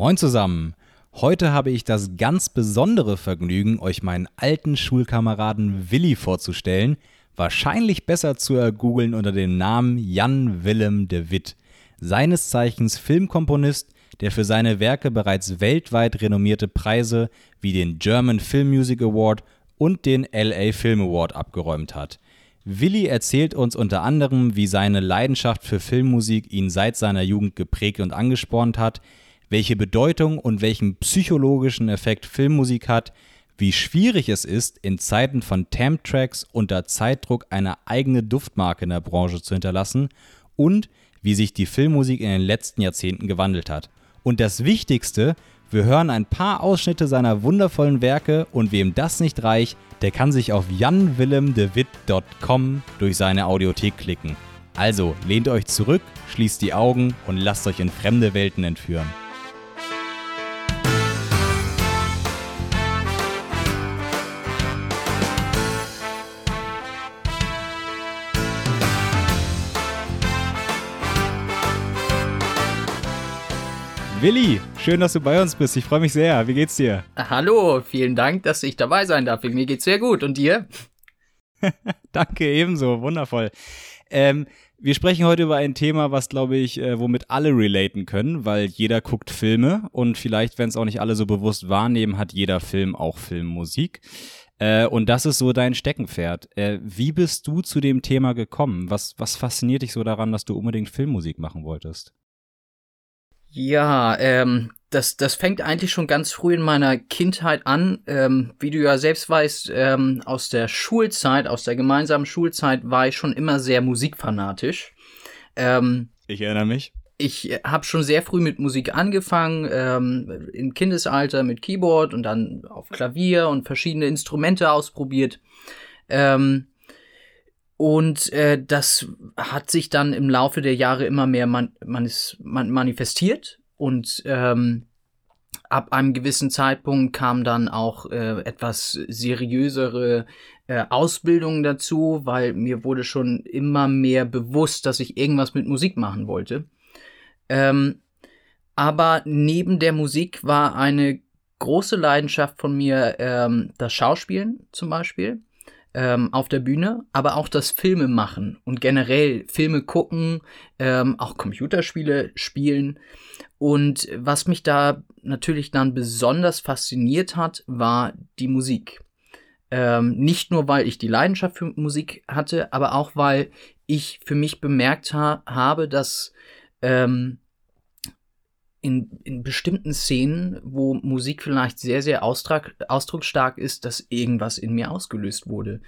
Moin zusammen. Heute habe ich das ganz besondere Vergnügen, euch meinen alten Schulkameraden Willi vorzustellen, wahrscheinlich besser zu ergoogeln unter dem Namen Jan Willem de Witt, seines Zeichens Filmkomponist, der für seine Werke bereits weltweit renommierte Preise wie den German Film Music Award und den LA Film Award abgeräumt hat. Willi erzählt uns unter anderem, wie seine Leidenschaft für Filmmusik ihn seit seiner Jugend geprägt und angespornt hat, welche Bedeutung und welchen psychologischen Effekt Filmmusik hat, wie schwierig es ist, in Zeiten von Temp-Tracks unter Zeitdruck eine eigene Duftmarke in der Branche zu hinterlassen und wie sich die Filmmusik in den letzten Jahrzehnten gewandelt hat. Und das Wichtigste, wir hören ein paar Ausschnitte seiner wundervollen Werke und wem das nicht reicht, der kann sich auf janwillemdewitt.com durch seine Audiothek klicken. Also lehnt euch zurück, schließt die Augen und lasst euch in fremde Welten entführen. Willi, schön, dass du bei uns bist. Ich freue mich sehr. Wie geht's dir? Hallo, vielen Dank, dass ich dabei sein darf. Mir geht's sehr gut. Und dir? Danke, ebenso. Wundervoll. Ähm, wir sprechen heute über ein Thema, was, glaube ich, äh, womit alle relaten können, weil jeder guckt Filme und vielleicht, wenn es auch nicht alle so bewusst wahrnehmen, hat jeder Film auch Filmmusik. Äh, und das ist so dein Steckenpferd. Äh, wie bist du zu dem Thema gekommen? Was, was fasziniert dich so daran, dass du unbedingt Filmmusik machen wolltest? Ja, ähm, das, das fängt eigentlich schon ganz früh in meiner Kindheit an. Ähm, wie du ja selbst weißt, ähm, aus der Schulzeit, aus der gemeinsamen Schulzeit war ich schon immer sehr musikfanatisch. Ähm, ich erinnere mich. Ich habe schon sehr früh mit Musik angefangen, ähm, im Kindesalter mit Keyboard und dann auf Klavier und verschiedene Instrumente ausprobiert. Ähm, und äh, das hat sich dann im Laufe der Jahre immer mehr man, man ist, man manifestiert. Und ähm, ab einem gewissen Zeitpunkt kam dann auch äh, etwas seriösere äh, Ausbildung dazu, weil mir wurde schon immer mehr bewusst, dass ich irgendwas mit Musik machen wollte. Ähm, aber neben der Musik war eine große Leidenschaft von mir ähm, das Schauspielen zum Beispiel ähm, auf der Bühne, aber auch das Filme machen und generell Filme gucken, ähm, auch Computerspiele spielen. Und was mich da natürlich dann besonders fasziniert hat, war die Musik. Ähm, nicht nur, weil ich die Leidenschaft für Musik hatte, aber auch, weil ich für mich bemerkt ha habe, dass ähm, in, in bestimmten Szenen, wo Musik vielleicht sehr, sehr ausdruck, ausdrucksstark ist, dass irgendwas in mir ausgelöst wurde.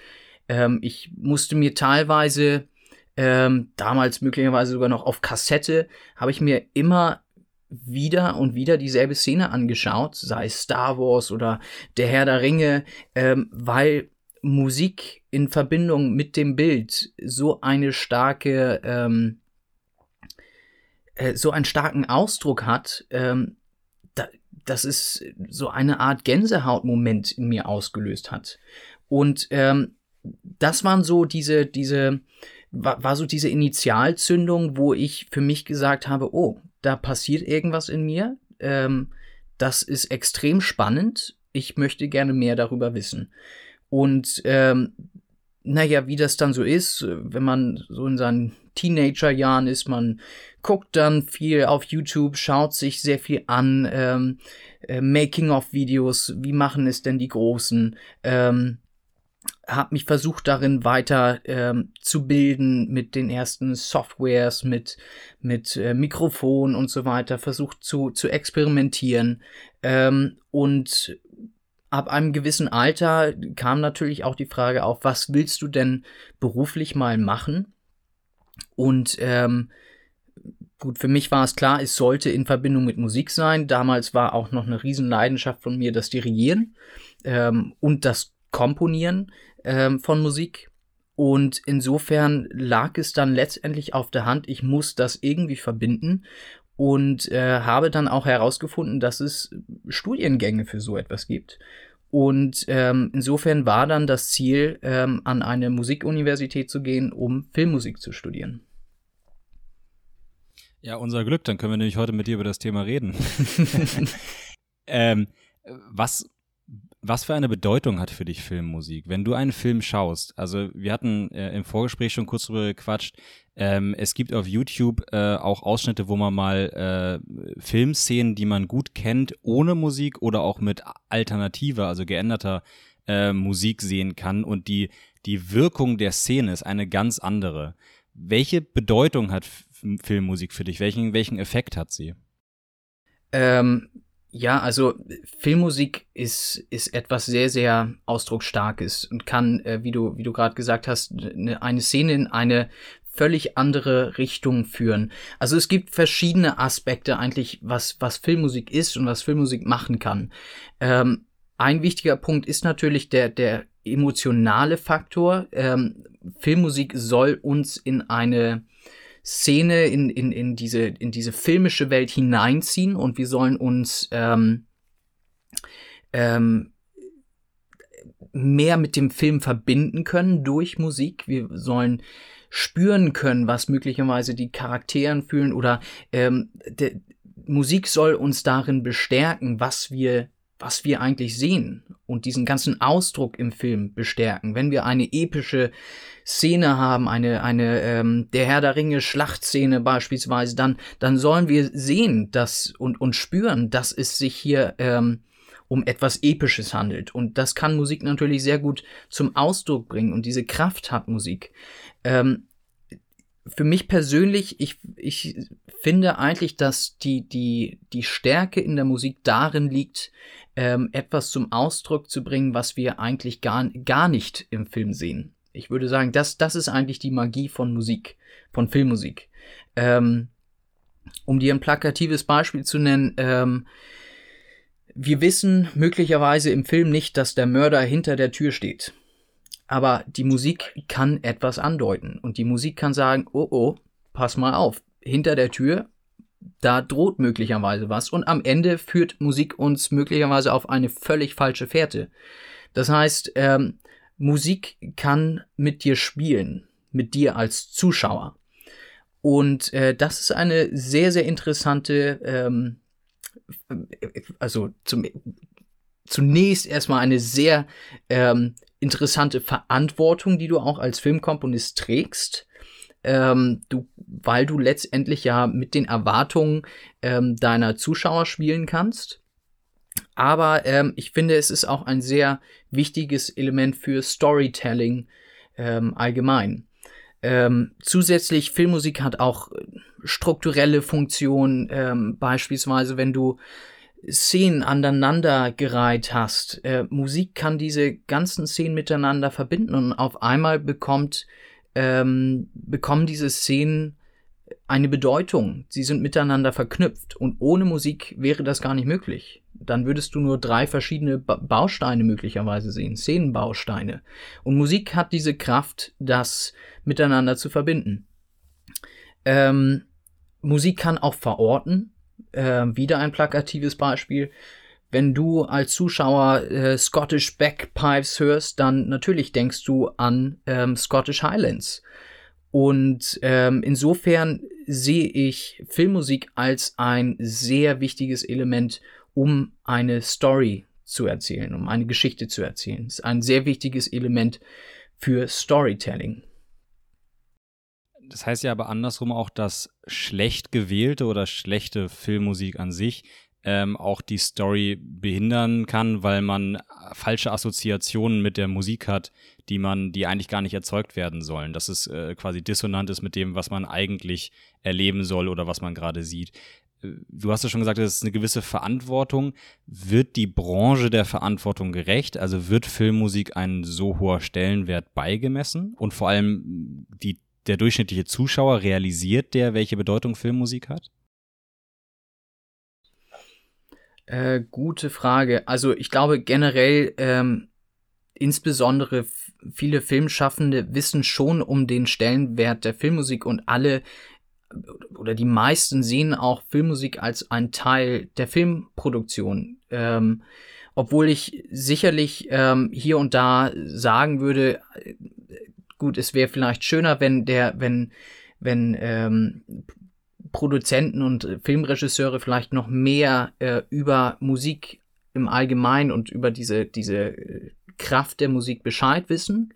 Ähm, ich musste mir teilweise, ähm, damals möglicherweise sogar noch auf Kassette, habe ich mir immer wieder und wieder dieselbe Szene angeschaut, sei es Star Wars oder Der Herr der Ringe, ähm, weil Musik in Verbindung mit dem Bild so eine starke ähm, äh, so einen starken Ausdruck hat, ähm, da, dass es so eine Art Gänsehautmoment in mir ausgelöst hat. Und ähm, das waren so diese, diese, war, war so diese Initialzündung, wo ich für mich gesagt habe, oh, da passiert irgendwas in mir. Ähm, das ist extrem spannend. Ich möchte gerne mehr darüber wissen. Und ähm, naja, wie das dann so ist, wenn man so in seinen Teenagerjahren ist, man guckt dann viel auf YouTube, schaut sich sehr viel an, ähm, äh, Making-of-Videos, wie machen es denn die Großen, ähm, habe mich versucht darin weiter ähm, zu bilden mit den ersten Softwares, mit, mit äh, Mikrofon und so weiter, versucht zu, zu experimentieren ähm, und ab einem gewissen Alter kam natürlich auch die Frage auf, was willst du denn beruflich mal machen? Und ähm, gut, für mich war es klar, es sollte in Verbindung mit Musik sein. Damals war auch noch eine Riesenleidenschaft von mir das Dirigieren ähm, und das Komponieren ähm, von Musik. Und insofern lag es dann letztendlich auf der Hand, ich muss das irgendwie verbinden und äh, habe dann auch herausgefunden, dass es Studiengänge für so etwas gibt. Und ähm, insofern war dann das Ziel, ähm, an eine Musikuniversität zu gehen, um Filmmusik zu studieren. Ja, unser Glück, dann können wir nämlich heute mit dir über das Thema reden. ähm, was, was für eine Bedeutung hat für dich Filmmusik? Wenn du einen Film schaust, also wir hatten äh, im Vorgespräch schon kurz drüber gequatscht, ähm, es gibt auf YouTube äh, auch Ausschnitte, wo man mal äh, Filmszenen, die man gut kennt, ohne Musik oder auch mit alternativer, also geänderter äh, Musik sehen kann und die, die Wirkung der Szene ist eine ganz andere. Welche Bedeutung hat Filmmusik für dich? Welchen, welchen Effekt hat sie? Ähm, ja, also Filmmusik ist, ist etwas sehr, sehr ausdrucksstarkes und kann, äh, wie du, wie du gerade gesagt hast, eine, eine Szene in eine völlig andere Richtung führen. Also es gibt verschiedene Aspekte eigentlich, was, was Filmmusik ist und was Filmmusik machen kann. Ähm, ein wichtiger Punkt ist natürlich der, der emotionale Faktor. Ähm, Filmmusik soll uns in eine Szene, in, in, in, diese, in diese filmische Welt hineinziehen und wir sollen uns ähm, ähm, mehr mit dem Film verbinden können durch Musik. Wir sollen spüren können, was möglicherweise die Charakteren fühlen oder ähm, Musik soll uns darin bestärken, was wir was wir eigentlich sehen und diesen ganzen Ausdruck im Film bestärken. Wenn wir eine epische Szene haben, eine, eine ähm, der Herr der Ringe Schlachtszene beispielsweise, dann, dann sollen wir sehen dass, und, und spüren, dass es sich hier ähm, um etwas Episches handelt. Und das kann Musik natürlich sehr gut zum Ausdruck bringen und diese Kraft hat Musik. Ähm, für mich persönlich, ich, ich finde eigentlich, dass die, die, die Stärke in der Musik darin liegt, ähm, etwas zum Ausdruck zu bringen, was wir eigentlich gar, gar nicht im Film sehen. Ich würde sagen, das, das ist eigentlich die Magie von Musik, von Filmmusik. Ähm, um dir ein plakatives Beispiel zu nennen, ähm, wir wissen möglicherweise im Film nicht, dass der Mörder hinter der Tür steht. Aber die Musik kann etwas andeuten. Und die Musik kann sagen, oh oh, pass mal auf, hinter der Tür, da droht möglicherweise was. Und am Ende führt Musik uns möglicherweise auf eine völlig falsche Fährte. Das heißt, ähm, Musik kann mit dir spielen, mit dir als Zuschauer. Und äh, das ist eine sehr, sehr interessante, ähm, also zum, zunächst erstmal eine sehr ähm, interessante Verantwortung, die du auch als Filmkomponist trägst. Ähm, du, weil du letztendlich ja mit den Erwartungen ähm, deiner Zuschauer spielen kannst. Aber ähm, ich finde, es ist auch ein sehr wichtiges Element für Storytelling ähm, allgemein. Ähm, zusätzlich Filmmusik hat auch strukturelle Funktionen, ähm, beispielsweise wenn du Szenen aneinandergereiht hast. Äh, Musik kann diese ganzen Szenen miteinander verbinden und auf einmal bekommt, ähm, bekommen diese Szenen eine Bedeutung. Sie sind miteinander verknüpft und ohne Musik wäre das gar nicht möglich. Dann würdest du nur drei verschiedene ba Bausteine möglicherweise sehen, Szenenbausteine. Und Musik hat diese Kraft, das miteinander zu verbinden. Ähm, Musik kann auch verorten, äh, wieder ein plakatives Beispiel. Wenn du als Zuschauer äh, Scottish Backpipes hörst, dann natürlich denkst du an ähm, Scottish Highlands. Und ähm, insofern sehe ich Filmmusik als ein sehr wichtiges Element, um eine Story zu erzählen, um eine Geschichte zu erzählen. Es ist ein sehr wichtiges Element für Storytelling. Das heißt ja aber andersrum auch, dass schlecht gewählte oder schlechte Filmmusik an sich ähm, auch die Story behindern kann, weil man falsche Assoziationen mit der Musik hat, die man, die eigentlich gar nicht erzeugt werden sollen. Dass es äh, quasi dissonant ist mit dem, was man eigentlich erleben soll oder was man gerade sieht. Äh, du hast ja schon gesagt, das ist eine gewisse Verantwortung. Wird die Branche der Verantwortung gerecht? Also wird Filmmusik ein so hoher Stellenwert beigemessen? Und vor allem die der durchschnittliche Zuschauer, realisiert der, welche Bedeutung Filmmusik hat? Äh, gute Frage. Also ich glaube generell, ähm, insbesondere viele Filmschaffende wissen schon um den Stellenwert der Filmmusik und alle oder die meisten sehen auch Filmmusik als ein Teil der Filmproduktion. Ähm, obwohl ich sicherlich ähm, hier und da sagen würde, gut, es wäre vielleicht schöner, wenn der, wenn, wenn ähm, Produzenten und Filmregisseure vielleicht noch mehr äh, über Musik im Allgemeinen und über diese, diese äh, Kraft der Musik Bescheid wissen.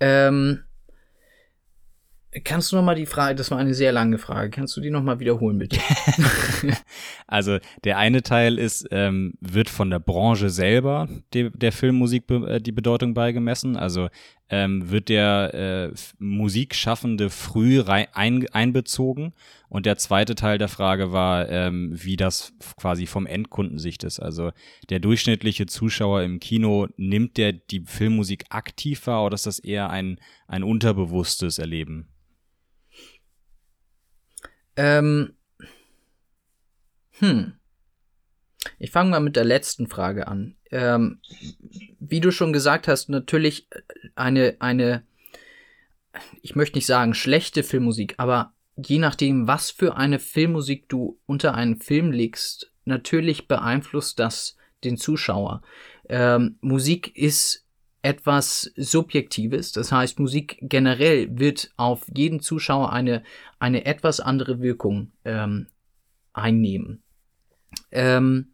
Ähm, Kannst du noch mal die Frage, das war eine sehr lange Frage, kannst du die noch mal wiederholen, bitte? also der eine Teil ist, ähm, wird von der Branche selber de, der Filmmusik be, äh, die Bedeutung beigemessen. Also ähm, wird der äh, Musikschaffende früh ein, einbezogen. Und der zweite Teil der Frage war, ähm, wie das quasi vom Endkundensicht ist. Also der durchschnittliche Zuschauer im Kino, nimmt der die Filmmusik aktiv wahr oder ist das eher ein, ein unterbewusstes Erleben? Ähm, hm. Ich fange mal mit der letzten Frage an. Ähm, wie du schon gesagt hast, natürlich eine, eine, ich möchte nicht sagen schlechte Filmmusik, aber je nachdem, was für eine Filmmusik du unter einen Film legst, natürlich beeinflusst das den Zuschauer. Ähm, Musik ist etwas Subjektives. Das heißt, Musik generell wird auf jeden Zuschauer eine, eine etwas andere Wirkung ähm, einnehmen. Ähm,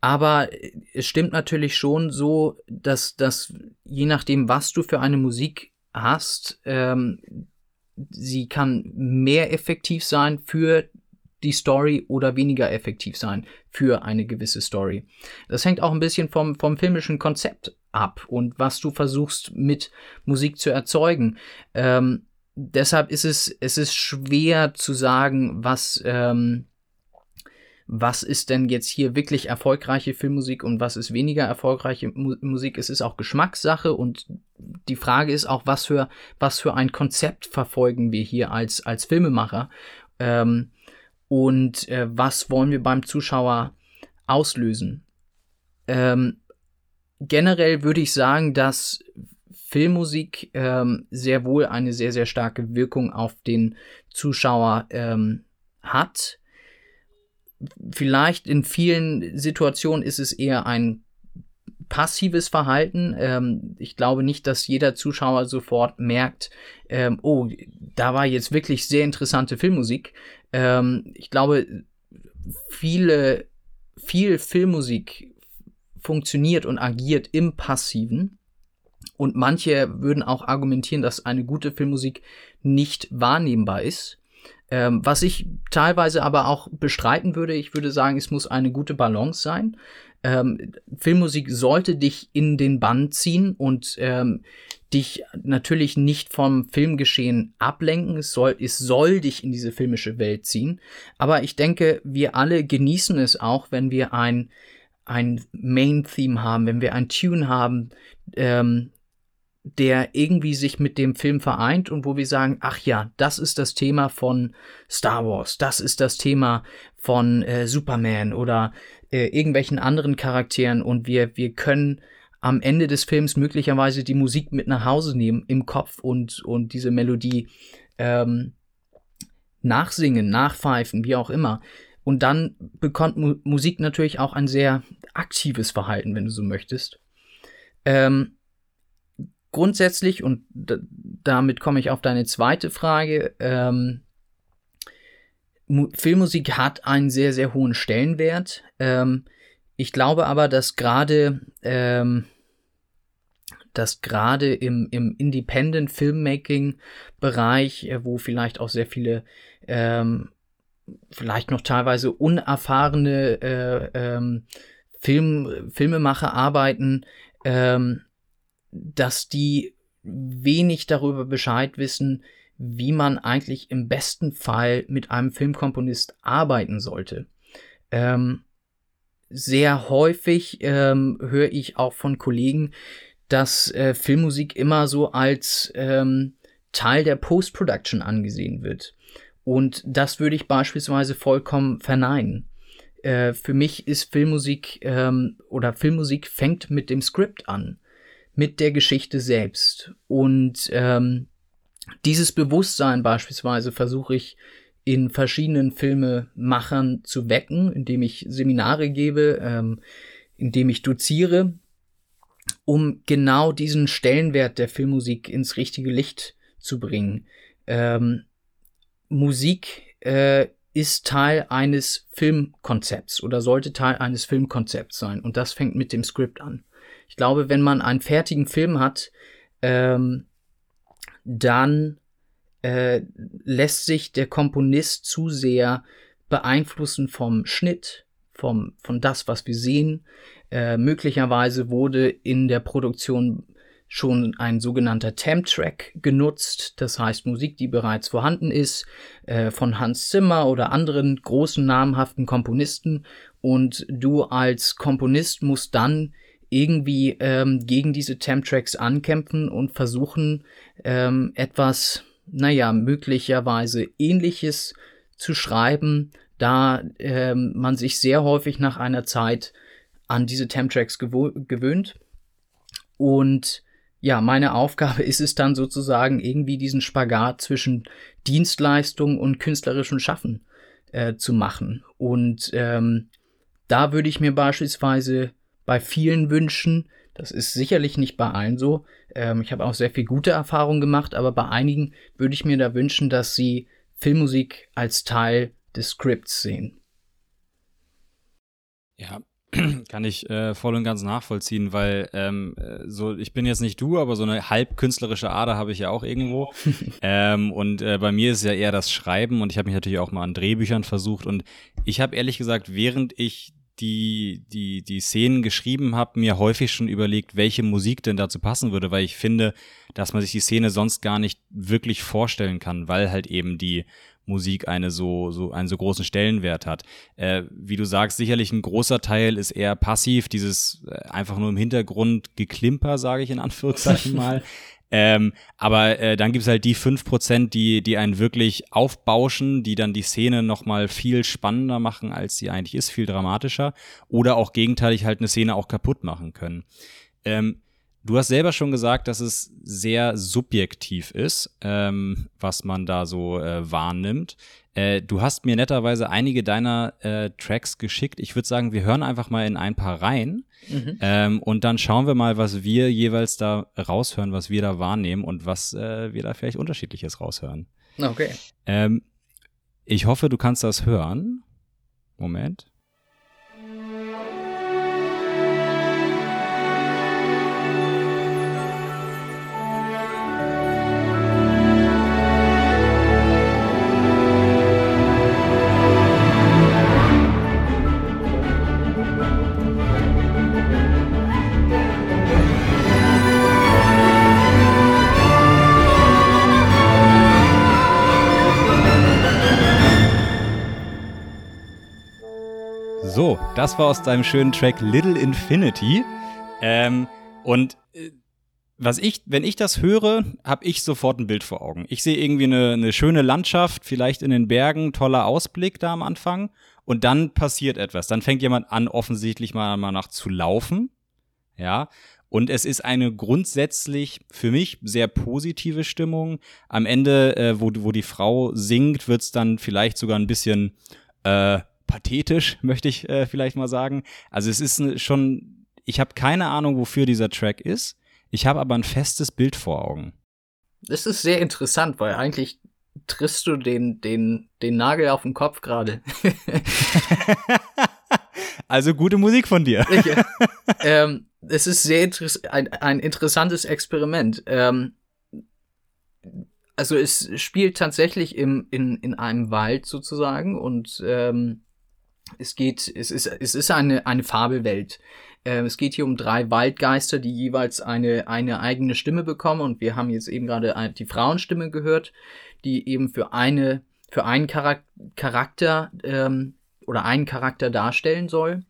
aber es stimmt natürlich schon so, dass, dass je nachdem, was du für eine Musik hast, ähm, sie kann mehr effektiv sein für die Story oder weniger effektiv sein für eine gewisse Story. Das hängt auch ein bisschen vom, vom filmischen Konzept ab und was du versuchst mit Musik zu erzeugen. Ähm, deshalb ist es, es ist schwer zu sagen, was, ähm, was ist denn jetzt hier wirklich erfolgreiche Filmmusik und was ist weniger erfolgreiche Mu Musik. Es ist auch Geschmackssache und die Frage ist auch, was für, was für ein Konzept verfolgen wir hier als, als Filmemacher. Ähm, und äh, was wollen wir beim Zuschauer auslösen. Ähm, generell würde ich sagen, dass Filmmusik ähm, sehr wohl eine sehr, sehr starke Wirkung auf den Zuschauer ähm, hat. Vielleicht in vielen Situationen ist es eher ein passives Verhalten. Ähm, ich glaube nicht, dass jeder Zuschauer sofort merkt, ähm, oh, da war jetzt wirklich sehr interessante Filmmusik. Ähm, ich glaube, viele, viel Filmmusik funktioniert und agiert im Passiven. Und manche würden auch argumentieren, dass eine gute Filmmusik nicht wahrnehmbar ist. Ähm, was ich teilweise aber auch bestreiten würde, ich würde sagen, es muss eine gute Balance sein. Ähm, Filmmusik sollte dich in den Bann ziehen und ähm, dich natürlich nicht vom Filmgeschehen ablenken. Es soll, es soll dich in diese filmische Welt ziehen. Aber ich denke, wir alle genießen es auch, wenn wir ein, ein Main-Theme haben, wenn wir ein Tune haben, ähm, der irgendwie sich mit dem Film vereint und wo wir sagen, ach ja, das ist das Thema von Star Wars, das ist das Thema von äh, Superman oder äh, irgendwelchen anderen Charakteren und wir, wir können am Ende des Films möglicherweise die Musik mit nach Hause nehmen im Kopf und, und diese Melodie ähm, nachsingen, nachpfeifen, wie auch immer. Und dann bekommt Mu Musik natürlich auch ein sehr aktives Verhalten, wenn du so möchtest. Ähm, grundsätzlich, und damit komme ich auf deine zweite Frage, ähm, Filmmusik hat einen sehr, sehr hohen Stellenwert. Ähm, ich glaube aber, dass gerade ähm, dass gerade im, im Independent Filmmaking Bereich, äh, wo vielleicht auch sehr viele ähm, vielleicht noch teilweise unerfahrene äh, ähm, Film, Filmemacher arbeiten, ähm, dass die wenig darüber Bescheid wissen, wie man eigentlich im besten Fall mit einem Filmkomponist arbeiten sollte. Ähm, sehr häufig ähm, höre ich auch von Kollegen, dass äh, Filmmusik immer so als ähm, Teil der Post-Production angesehen wird. Und das würde ich beispielsweise vollkommen verneinen. Äh, für mich ist Filmmusik ähm, oder Filmmusik fängt mit dem Skript an, mit der Geschichte selbst. Und ähm, dieses Bewusstsein beispielsweise versuche ich in verschiedenen Filmemachern zu wecken, indem ich Seminare gebe, ähm, indem ich doziere, um genau diesen Stellenwert der Filmmusik ins richtige Licht zu bringen. Ähm, Musik äh, ist Teil eines Filmkonzepts oder sollte Teil eines Filmkonzepts sein. Und das fängt mit dem Skript an. Ich glaube, wenn man einen fertigen Film hat, ähm, dann äh, lässt sich der Komponist zu sehr beeinflussen vom Schnitt, vom, von das, was wir sehen. Äh, möglicherweise wurde in der Produktion schon ein sogenannter Temp-Track genutzt, das heißt Musik, die bereits vorhanden ist, äh, von Hans Zimmer oder anderen großen namhaften Komponisten. Und du als Komponist musst dann irgendwie ähm, gegen diese Temp-Tracks ankämpfen und versuchen, ähm, etwas, naja, möglicherweise ähnliches zu schreiben, da ähm, man sich sehr häufig nach einer Zeit an diese Temp-Tracks gewöhnt. Und ja, meine Aufgabe ist es dann sozusagen irgendwie diesen Spagat zwischen Dienstleistung und künstlerischem Schaffen äh, zu machen. Und ähm, da würde ich mir beispielsweise bei vielen wünschen, das ist sicherlich nicht bei allen so, ähm, ich habe auch sehr viel gute Erfahrungen gemacht, aber bei einigen würde ich mir da wünschen, dass sie Filmmusik als Teil des Skripts sehen. Ja, kann ich äh, voll und ganz nachvollziehen, weil ähm, äh, so ich bin jetzt nicht du, aber so eine halb künstlerische Ader habe ich ja auch irgendwo. ähm, und äh, bei mir ist ja eher das Schreiben und ich habe mich natürlich auch mal an Drehbüchern versucht und ich habe ehrlich gesagt, während ich die die die Szenen geschrieben habe, mir häufig schon überlegt, welche Musik denn dazu passen würde, weil ich finde, dass man sich die Szene sonst gar nicht wirklich vorstellen kann, weil halt eben die Musik eine so, so, einen so großen Stellenwert hat. Äh, wie du sagst, sicherlich ein großer Teil ist eher passiv, dieses äh, einfach nur im Hintergrund geklimper, sage ich in Anführungszeichen mal. Ähm, aber äh, dann gibt's halt die fünf Prozent, die, die einen wirklich aufbauschen, die dann die Szene nochmal viel spannender machen, als sie eigentlich ist, viel dramatischer. Oder auch gegenteilig halt eine Szene auch kaputt machen können. Ähm, Du hast selber schon gesagt, dass es sehr subjektiv ist, ähm, was man da so äh, wahrnimmt. Äh, du hast mir netterweise einige deiner äh, Tracks geschickt. Ich würde sagen, wir hören einfach mal in ein paar rein mhm. ähm, und dann schauen wir mal, was wir jeweils da raushören, was wir da wahrnehmen und was äh, wir da vielleicht unterschiedliches raushören. Okay. Ähm, ich hoffe, du kannst das hören. Moment. So, das war aus deinem schönen Track Little Infinity. Ähm, und äh, was ich, wenn ich das höre, habe ich sofort ein Bild vor Augen. Ich sehe irgendwie eine, eine schöne Landschaft, vielleicht in den Bergen, toller Ausblick da am Anfang. Und dann passiert etwas. Dann fängt jemand an, offensichtlich mal, mal nach zu laufen. Ja. Und es ist eine grundsätzlich für mich sehr positive Stimmung. Am Ende, äh, wo, wo die Frau singt, wird es dann vielleicht sogar ein bisschen äh, pathetisch, möchte ich äh, vielleicht mal sagen. Also es ist schon, ich habe keine Ahnung, wofür dieser Track ist. Ich habe aber ein festes Bild vor Augen. Das ist sehr interessant, weil eigentlich triffst du den, den, den Nagel auf den Kopf gerade. also gute Musik von dir. Ich, ähm, es ist sehr interess ein, ein interessantes Experiment. Ähm, also es spielt tatsächlich im, in, in einem Wald sozusagen und ähm, es geht, es ist, es ist eine, eine Fabelwelt. Äh, es geht hier um drei Waldgeister, die jeweils eine, eine eigene Stimme bekommen. Und wir haben jetzt eben gerade die Frauenstimme gehört, die eben für eine, für einen Charak Charakter ähm, oder einen Charakter darstellen soll.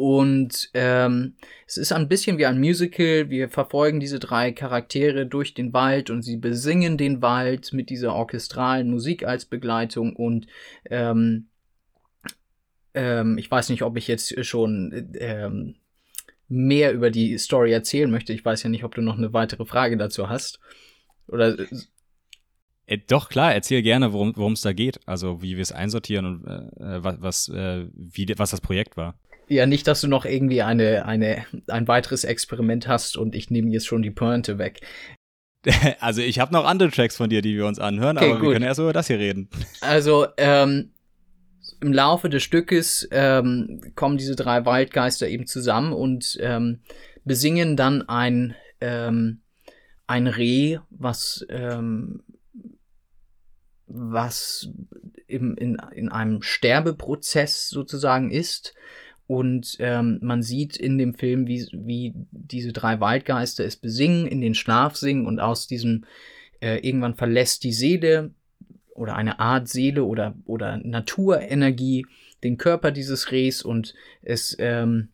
Und ähm, es ist ein bisschen wie ein Musical. Wir verfolgen diese drei Charaktere durch den Wald und sie besingen den Wald mit dieser orchestralen Musik als Begleitung. Und ähm, ähm, ich weiß nicht, ob ich jetzt schon ähm, mehr über die Story erzählen möchte. Ich weiß ja nicht, ob du noch eine weitere Frage dazu hast. Oder. Äh, doch, klar, erzähl gerne, worum es da geht. Also, wie wir es einsortieren und äh, was, was, äh, wie, was das Projekt war. Ja, nicht, dass du noch irgendwie eine, eine, ein weiteres Experiment hast und ich nehme jetzt schon die Pointe weg. Also ich habe noch andere Tracks von dir, die wir uns anhören, okay, aber gut. wir können erst über das hier reden. Also ähm, im Laufe des Stückes ähm, kommen diese drei Waldgeister eben zusammen und ähm, besingen dann ein, ähm, ein Reh, was, ähm, was im, in, in einem Sterbeprozess sozusagen ist. Und ähm, man sieht in dem Film, wie, wie diese drei Waldgeister es besingen, in den Schlaf singen und aus diesem äh, irgendwann verlässt die Seele oder eine Art Seele oder, oder Naturenergie den Körper dieses Rehs und es ähm,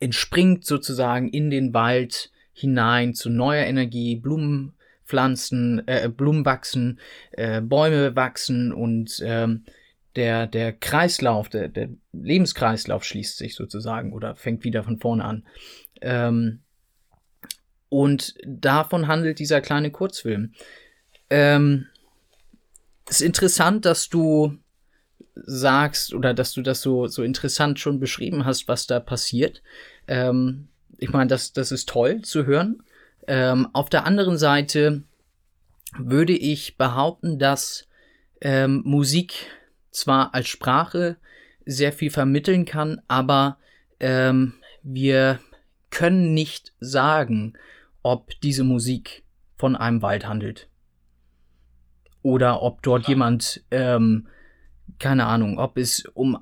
entspringt sozusagen in den Wald hinein zu neuer Energie, Blumen pflanzen, äh, Blumen wachsen, äh, Bäume wachsen und ähm, der, der Kreislauf, der, der Lebenskreislauf schließt sich sozusagen oder fängt wieder von vorne an. Ähm, und davon handelt dieser kleine Kurzfilm. Ähm, ist interessant, dass du sagst oder dass du das so, so interessant schon beschrieben hast, was da passiert. Ähm, ich meine, das, das ist toll zu hören. Ähm, auf der anderen Seite würde ich behaupten, dass ähm, Musik zwar als Sprache sehr viel vermitteln kann, aber ähm, wir können nicht sagen, ob diese Musik von einem Wald handelt. Oder ob dort ja. jemand, ähm, keine Ahnung, ob es um,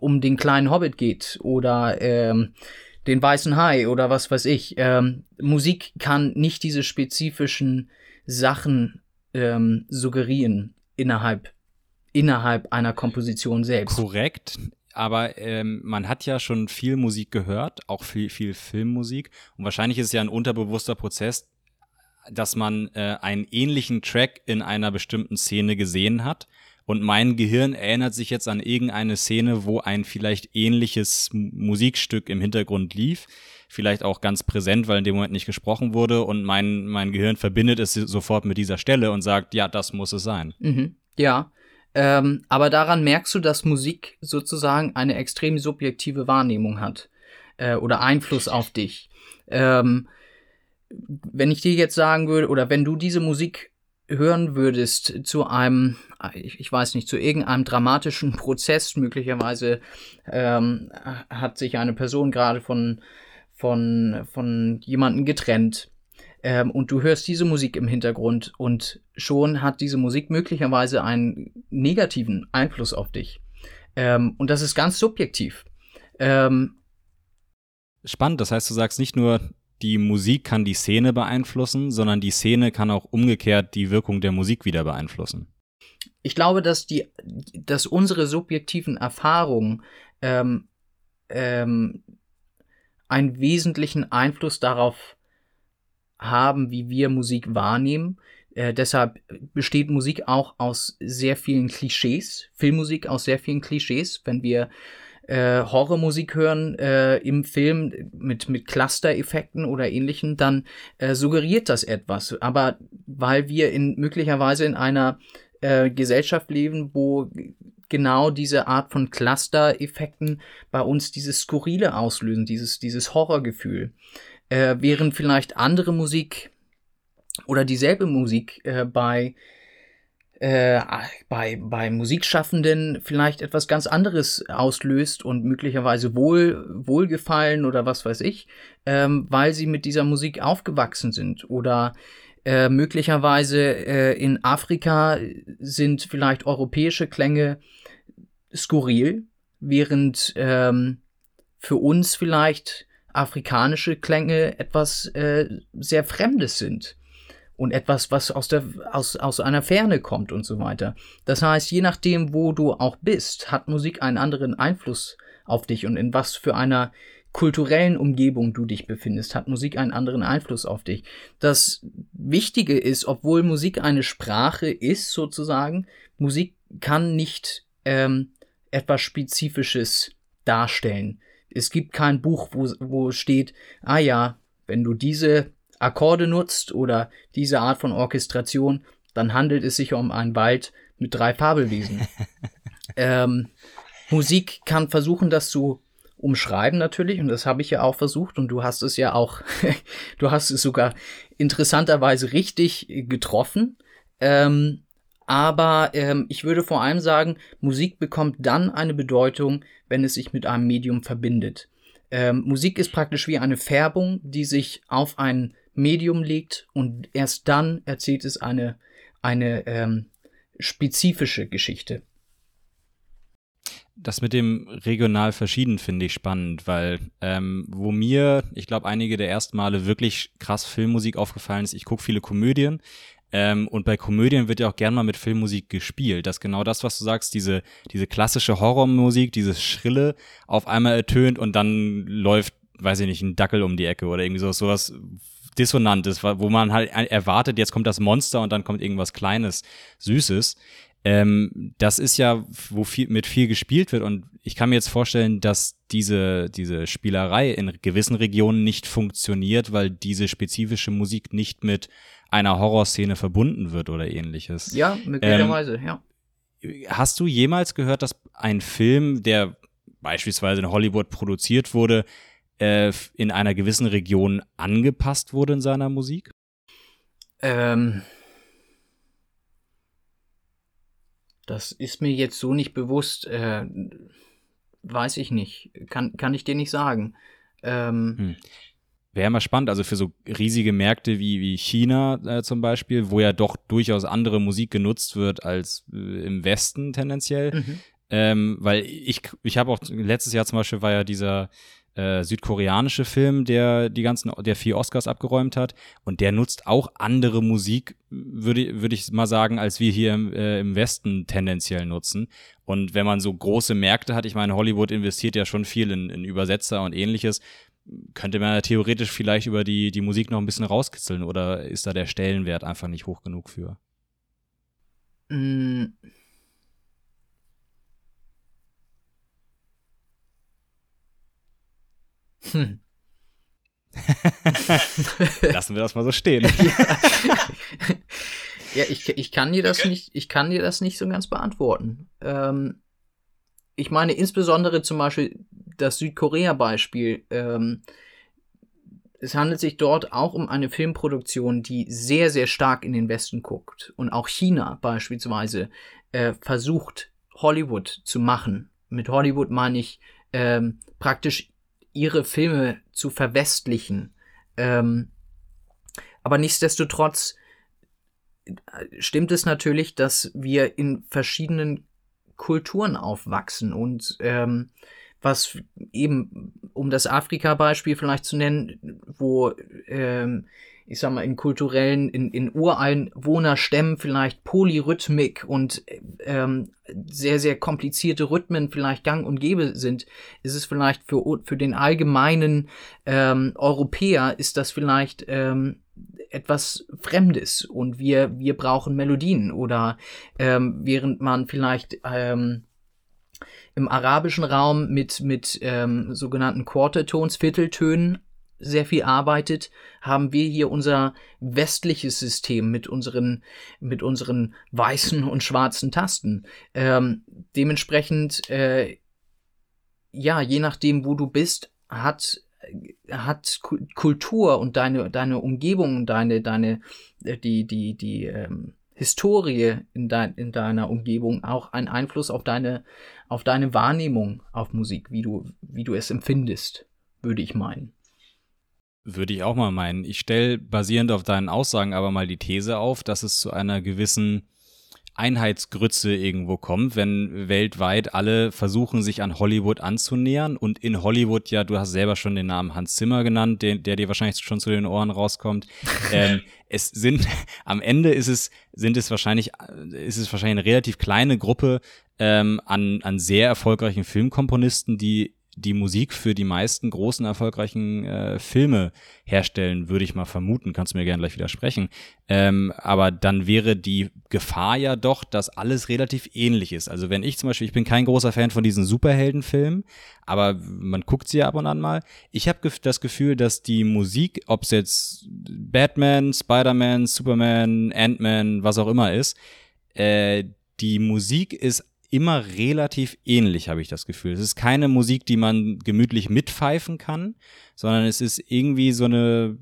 um den kleinen Hobbit geht oder ähm, den weißen Hai oder was weiß ich. Ähm, Musik kann nicht diese spezifischen Sachen ähm, suggerieren innerhalb innerhalb einer Komposition selbst. Korrekt. Aber ähm, man hat ja schon viel Musik gehört, auch viel, viel Filmmusik. Und wahrscheinlich ist es ja ein unterbewusster Prozess, dass man äh, einen ähnlichen Track in einer bestimmten Szene gesehen hat. Und mein Gehirn erinnert sich jetzt an irgendeine Szene, wo ein vielleicht ähnliches Musikstück im Hintergrund lief. Vielleicht auch ganz präsent, weil in dem Moment nicht gesprochen wurde. Und mein, mein Gehirn verbindet es sofort mit dieser Stelle und sagt, ja, das muss es sein. Mhm. Ja, ähm, aber daran merkst du, dass Musik sozusagen eine extrem subjektive Wahrnehmung hat äh, oder Einfluss auf dich. Ähm, wenn ich dir jetzt sagen würde, oder wenn du diese Musik hören würdest zu einem, ich, ich weiß nicht, zu irgendeinem dramatischen Prozess, möglicherweise ähm, hat sich eine Person gerade von, von, von jemandem getrennt ähm, und du hörst diese Musik im Hintergrund und schon hat diese Musik möglicherweise einen negativen Einfluss auf dich. Ähm, und das ist ganz subjektiv. Ähm, Spannend, das heißt, du sagst nicht nur, die Musik kann die Szene beeinflussen, sondern die Szene kann auch umgekehrt die Wirkung der Musik wieder beeinflussen. Ich glaube, dass die, dass unsere subjektiven Erfahrungen ähm, ähm, einen wesentlichen Einfluss darauf haben, wie wir Musik wahrnehmen. Äh, deshalb besteht Musik auch aus sehr vielen Klischees, Filmmusik aus sehr vielen Klischees. Wenn wir äh, Horrormusik hören äh, im Film mit, mit Cluster-Effekten oder ähnlichem, dann äh, suggeriert das etwas. Aber weil wir in, möglicherweise in einer äh, Gesellschaft leben, wo genau diese Art von Cluster-Effekten bei uns dieses Skurrile auslösen, dieses, dieses Horrorgefühl äh, während vielleicht andere Musik oder dieselbe Musik äh, bei äh, bei, bei Musikschaffenden vielleicht etwas ganz anderes auslöst und möglicherweise Wohl, Wohlgefallen oder was weiß ich, ähm, weil sie mit dieser Musik aufgewachsen sind. Oder äh, möglicherweise äh, in Afrika sind vielleicht europäische Klänge skurril, während ähm, für uns vielleicht afrikanische Klänge etwas äh, sehr Fremdes sind und etwas, was aus, der, aus, aus einer Ferne kommt und so weiter. Das heißt, je nachdem, wo du auch bist, hat Musik einen anderen Einfluss auf dich und in was für einer kulturellen Umgebung du dich befindest, hat Musik einen anderen Einfluss auf dich. Das Wichtige ist, obwohl Musik eine Sprache ist, sozusagen, Musik kann nicht ähm, etwas Spezifisches darstellen es gibt kein Buch, wo, wo steht, ah ja, wenn du diese Akkorde nutzt oder diese Art von Orchestration, dann handelt es sich um einen Wald mit drei Fabelwesen. ähm, Musik kann versuchen, das zu umschreiben natürlich und das habe ich ja auch versucht und du hast es ja auch, du hast es sogar interessanterweise richtig getroffen. Ähm, aber ähm, ich würde vor allem sagen, Musik bekommt dann eine Bedeutung, wenn es sich mit einem Medium verbindet. Ähm, Musik ist praktisch wie eine Färbung, die sich auf ein Medium legt und erst dann erzählt es eine, eine ähm, spezifische Geschichte. Das mit dem regional verschieden finde ich spannend, weil ähm, wo mir, ich glaube, einige der ersten Male wirklich krass Filmmusik aufgefallen ist, ich gucke viele Komödien ähm, und bei Komödien wird ja auch gern mal mit Filmmusik gespielt. Das ist genau das, was du sagst, diese, diese klassische Horrormusik, dieses Schrille auf einmal ertönt und dann läuft, weiß ich nicht, ein Dackel um die Ecke oder irgendwie so, sowas Dissonantes, wo man halt erwartet, jetzt kommt das Monster und dann kommt irgendwas Kleines, Süßes. Ähm, das ist ja, wo viel, mit viel gespielt wird und ich kann mir jetzt vorstellen, dass diese, diese Spielerei in gewissen Regionen nicht funktioniert, weil diese spezifische Musik nicht mit einer Horrorszene verbunden wird oder ähnliches. Ja, möglicherweise, ähm, ja. Hast du jemals gehört, dass ein Film, der beispielsweise in Hollywood produziert wurde, äh, in einer gewissen Region angepasst wurde in seiner Musik? Ähm, das ist mir jetzt so nicht bewusst. Äh, weiß ich nicht. Kann, kann ich dir nicht sagen. Ähm, hm. Wäre mal spannend, also für so riesige Märkte wie, wie China äh, zum Beispiel, wo ja doch durchaus andere Musik genutzt wird als äh, im Westen tendenziell. Mhm. Ähm, weil ich, ich habe auch letztes Jahr zum Beispiel war ja dieser äh, südkoreanische Film, der die ganzen, der vier Oscars abgeräumt hat. Und der nutzt auch andere Musik, würde würde ich mal sagen, als wir hier im, äh, im Westen tendenziell nutzen. Und wenn man so große Märkte hat, ich meine, Hollywood investiert ja schon viel in, in Übersetzer und ähnliches, könnte man ja theoretisch vielleicht über die, die Musik noch ein bisschen rauskitzeln oder ist da der Stellenwert einfach nicht hoch genug für? Mm. Hm. Lassen wir das mal so stehen. ja, ich, ich kann dir das nicht, ich kann dir das nicht so ganz beantworten. Ähm, ich meine insbesondere zum Beispiel das Südkorea-Beispiel. Ähm, es handelt sich dort auch um eine Filmproduktion, die sehr, sehr stark in den Westen guckt. Und auch China beispielsweise äh, versucht, Hollywood zu machen. Mit Hollywood meine ich ähm, praktisch ihre Filme zu verwestlichen. Ähm, aber nichtsdestotrotz äh, stimmt es natürlich, dass wir in verschiedenen Kulturen aufwachsen und ähm, was eben, um das Afrika-Beispiel vielleicht zu nennen, wo, ähm, ich sag mal, in kulturellen, in, in Ureinwohnerstämmen vielleicht Polyrhythmik und ähm, sehr, sehr komplizierte Rhythmen vielleicht gang und gäbe sind, ist es vielleicht für, für den allgemeinen ähm, Europäer, ist das vielleicht ähm, etwas Fremdes und wir, wir brauchen Melodien oder ähm, während man vielleicht ähm, im arabischen Raum mit, mit ähm, sogenannten Quartertones, Vierteltönen sehr viel arbeitet, haben wir hier unser westliches System mit unseren, mit unseren weißen und schwarzen Tasten. Ähm, dementsprechend, äh, ja, je nachdem, wo du bist, hat hat Kultur und deine deine Umgebung deine deine äh, die die die ähm, Historie in, dein, in deiner Umgebung auch einen Einfluss auf deine, auf deine Wahrnehmung auf Musik, wie du, wie du es empfindest, würde ich meinen. Würde ich auch mal meinen. Ich stelle basierend auf deinen Aussagen aber mal die These auf, dass es zu einer gewissen Einheitsgrütze irgendwo kommt, wenn weltweit alle versuchen, sich an Hollywood anzunähern und in Hollywood, ja, du hast selber schon den Namen Hans Zimmer genannt, den, der dir wahrscheinlich schon zu den Ohren rauskommt. ähm, es sind, am Ende ist es, sind es wahrscheinlich, ist es wahrscheinlich eine relativ kleine Gruppe ähm, an, an sehr erfolgreichen Filmkomponisten, die die Musik für die meisten großen erfolgreichen äh, Filme herstellen, würde ich mal vermuten. Kannst du mir gerne gleich widersprechen. Ähm, aber dann wäre die Gefahr ja doch, dass alles relativ ähnlich ist. Also wenn ich zum Beispiel, ich bin kein großer Fan von diesen Superheldenfilmen, aber man guckt sie ab und an mal. Ich habe das Gefühl, dass die Musik, ob es jetzt Batman, Spider-Man, Superman, Ant-Man, was auch immer ist, äh, die Musik ist immer relativ ähnlich, habe ich das Gefühl. Es ist keine Musik, die man gemütlich mitpfeifen kann, sondern es ist irgendwie so eine,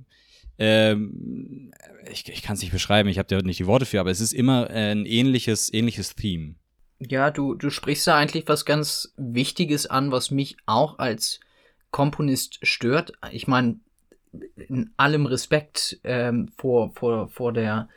ähm, ich, ich kann es nicht beschreiben, ich habe da nicht die Worte für, aber es ist immer ein ähnliches, ähnliches Theme. Ja, du, du sprichst da eigentlich was ganz Wichtiges an, was mich auch als Komponist stört. Ich meine, in allem Respekt ähm, vor, vor, vor der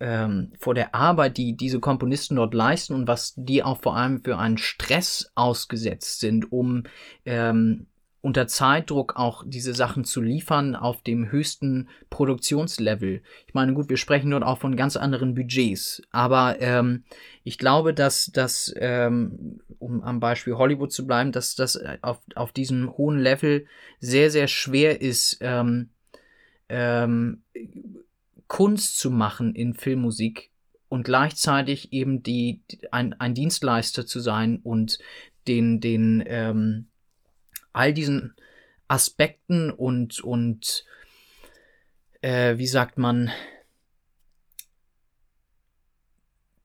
ähm, vor der Arbeit, die diese Komponisten dort leisten und was die auch vor allem für einen Stress ausgesetzt sind, um ähm, unter Zeitdruck auch diese Sachen zu liefern auf dem höchsten Produktionslevel. Ich meine, gut, wir sprechen dort auch von ganz anderen Budgets, aber ähm, ich glaube, dass das, ähm, um am Beispiel Hollywood zu bleiben, dass das auf, auf diesem hohen Level sehr, sehr schwer ist, ähm, ähm, Kunst zu machen in Filmmusik und gleichzeitig eben die, ein, ein Dienstleister zu sein und den, den, ähm, all diesen Aspekten und, und äh, wie sagt man,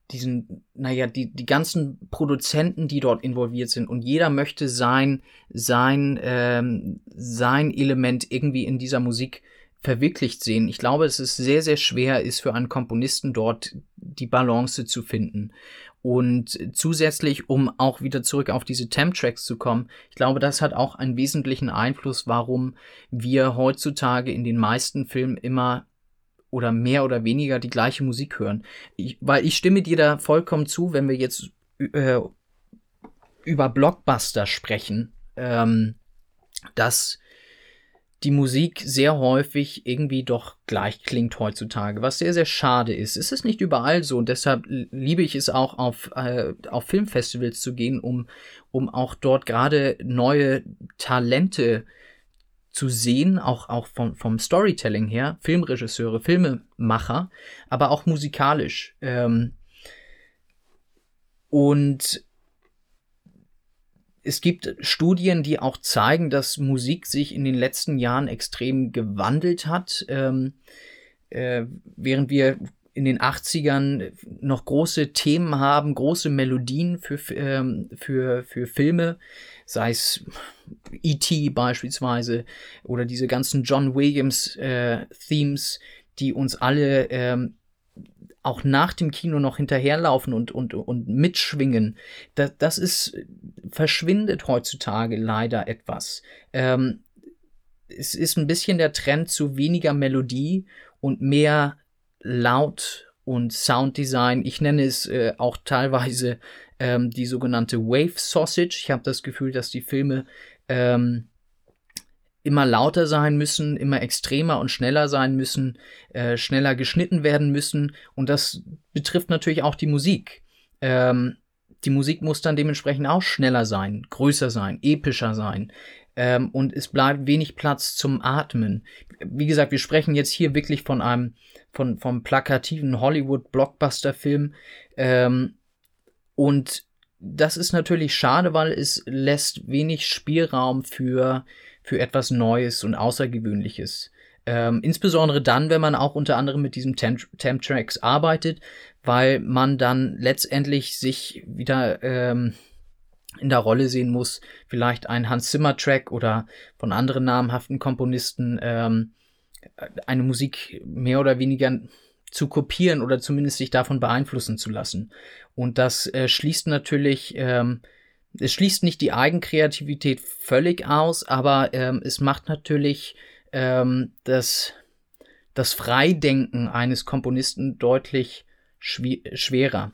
diesen, naja, die, die ganzen Produzenten, die dort involviert sind. Und jeder möchte sein, sein, ähm, sein Element irgendwie in dieser Musik verwirklicht sehen. Ich glaube, dass es sehr, sehr schwer ist für einen Komponisten dort die Balance zu finden. Und zusätzlich, um auch wieder zurück auf diese Temp-Tracks zu kommen, ich glaube, das hat auch einen wesentlichen Einfluss, warum wir heutzutage in den meisten Filmen immer oder mehr oder weniger die gleiche Musik hören. Ich, weil ich stimme dir da vollkommen zu, wenn wir jetzt äh, über Blockbuster sprechen, ähm, dass die Musik sehr häufig irgendwie doch gleich klingt heutzutage, was sehr, sehr schade ist. Es ist nicht überall so und deshalb liebe ich es auch auf, äh, auf Filmfestivals zu gehen, um, um auch dort gerade neue Talente zu sehen, auch, auch vom, vom Storytelling her, Filmregisseure, Filmemacher, aber auch musikalisch. Ähm, und es gibt Studien, die auch zeigen, dass Musik sich in den letzten Jahren extrem gewandelt hat. Ähm, äh, während wir in den 80ern noch große Themen haben, große Melodien für, ähm, für, für Filme, sei es E.T. beispielsweise oder diese ganzen John Williams äh, die uns alle ähm, auch nach dem Kino noch hinterherlaufen und, und, und mitschwingen, das, das ist, verschwindet heutzutage leider etwas. Ähm, es ist ein bisschen der Trend zu weniger Melodie und mehr Laut und Sounddesign. Ich nenne es äh, auch teilweise ähm, die sogenannte Wave Sausage. Ich habe das Gefühl, dass die Filme ähm, immer lauter sein müssen, immer extremer und schneller sein müssen, äh, schneller geschnitten werden müssen. Und das betrifft natürlich auch die Musik. Ähm, die Musik muss dann dementsprechend auch schneller sein, größer sein, epischer sein. Ähm, und es bleibt wenig Platz zum Atmen. Wie gesagt, wir sprechen jetzt hier wirklich von einem, von, vom plakativen Hollywood-Blockbuster-Film. Ähm, und das ist natürlich schade, weil es lässt wenig Spielraum für für etwas Neues und Außergewöhnliches. Ähm, insbesondere dann, wenn man auch unter anderem mit diesem Temp-Tracks arbeitet, weil man dann letztendlich sich wieder ähm, in der Rolle sehen muss, vielleicht ein Hans Zimmer-Track oder von anderen namhaften Komponisten ähm, eine Musik mehr oder weniger zu kopieren oder zumindest sich davon beeinflussen zu lassen. Und das äh, schließt natürlich ähm, es schließt nicht die Eigenkreativität völlig aus, aber ähm, es macht natürlich ähm, das, das Freidenken eines Komponisten deutlich schwerer,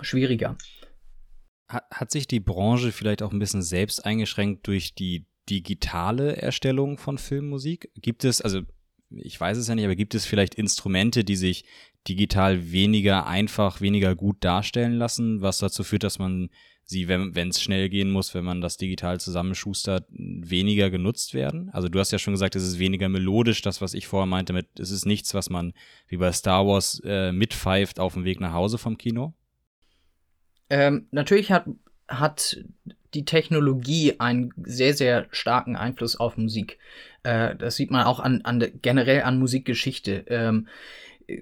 schwieriger. Hat sich die Branche vielleicht auch ein bisschen selbst eingeschränkt durch die digitale Erstellung von Filmmusik? Gibt es, also ich weiß es ja nicht, aber gibt es vielleicht Instrumente, die sich digital weniger einfach, weniger gut darstellen lassen, was dazu führt, dass man sie, wenn es schnell gehen muss, wenn man das digital zusammenschustert, weniger genutzt werden? Also du hast ja schon gesagt, es ist weniger melodisch, das, was ich vorher meinte, mit, es ist nichts, was man wie bei Star Wars äh, mitpfeift auf dem Weg nach Hause vom Kino? Ähm, natürlich hat, hat die Technologie einen sehr, sehr starken Einfluss auf Musik. Äh, das sieht man auch an, an generell an Musikgeschichte. Ähm,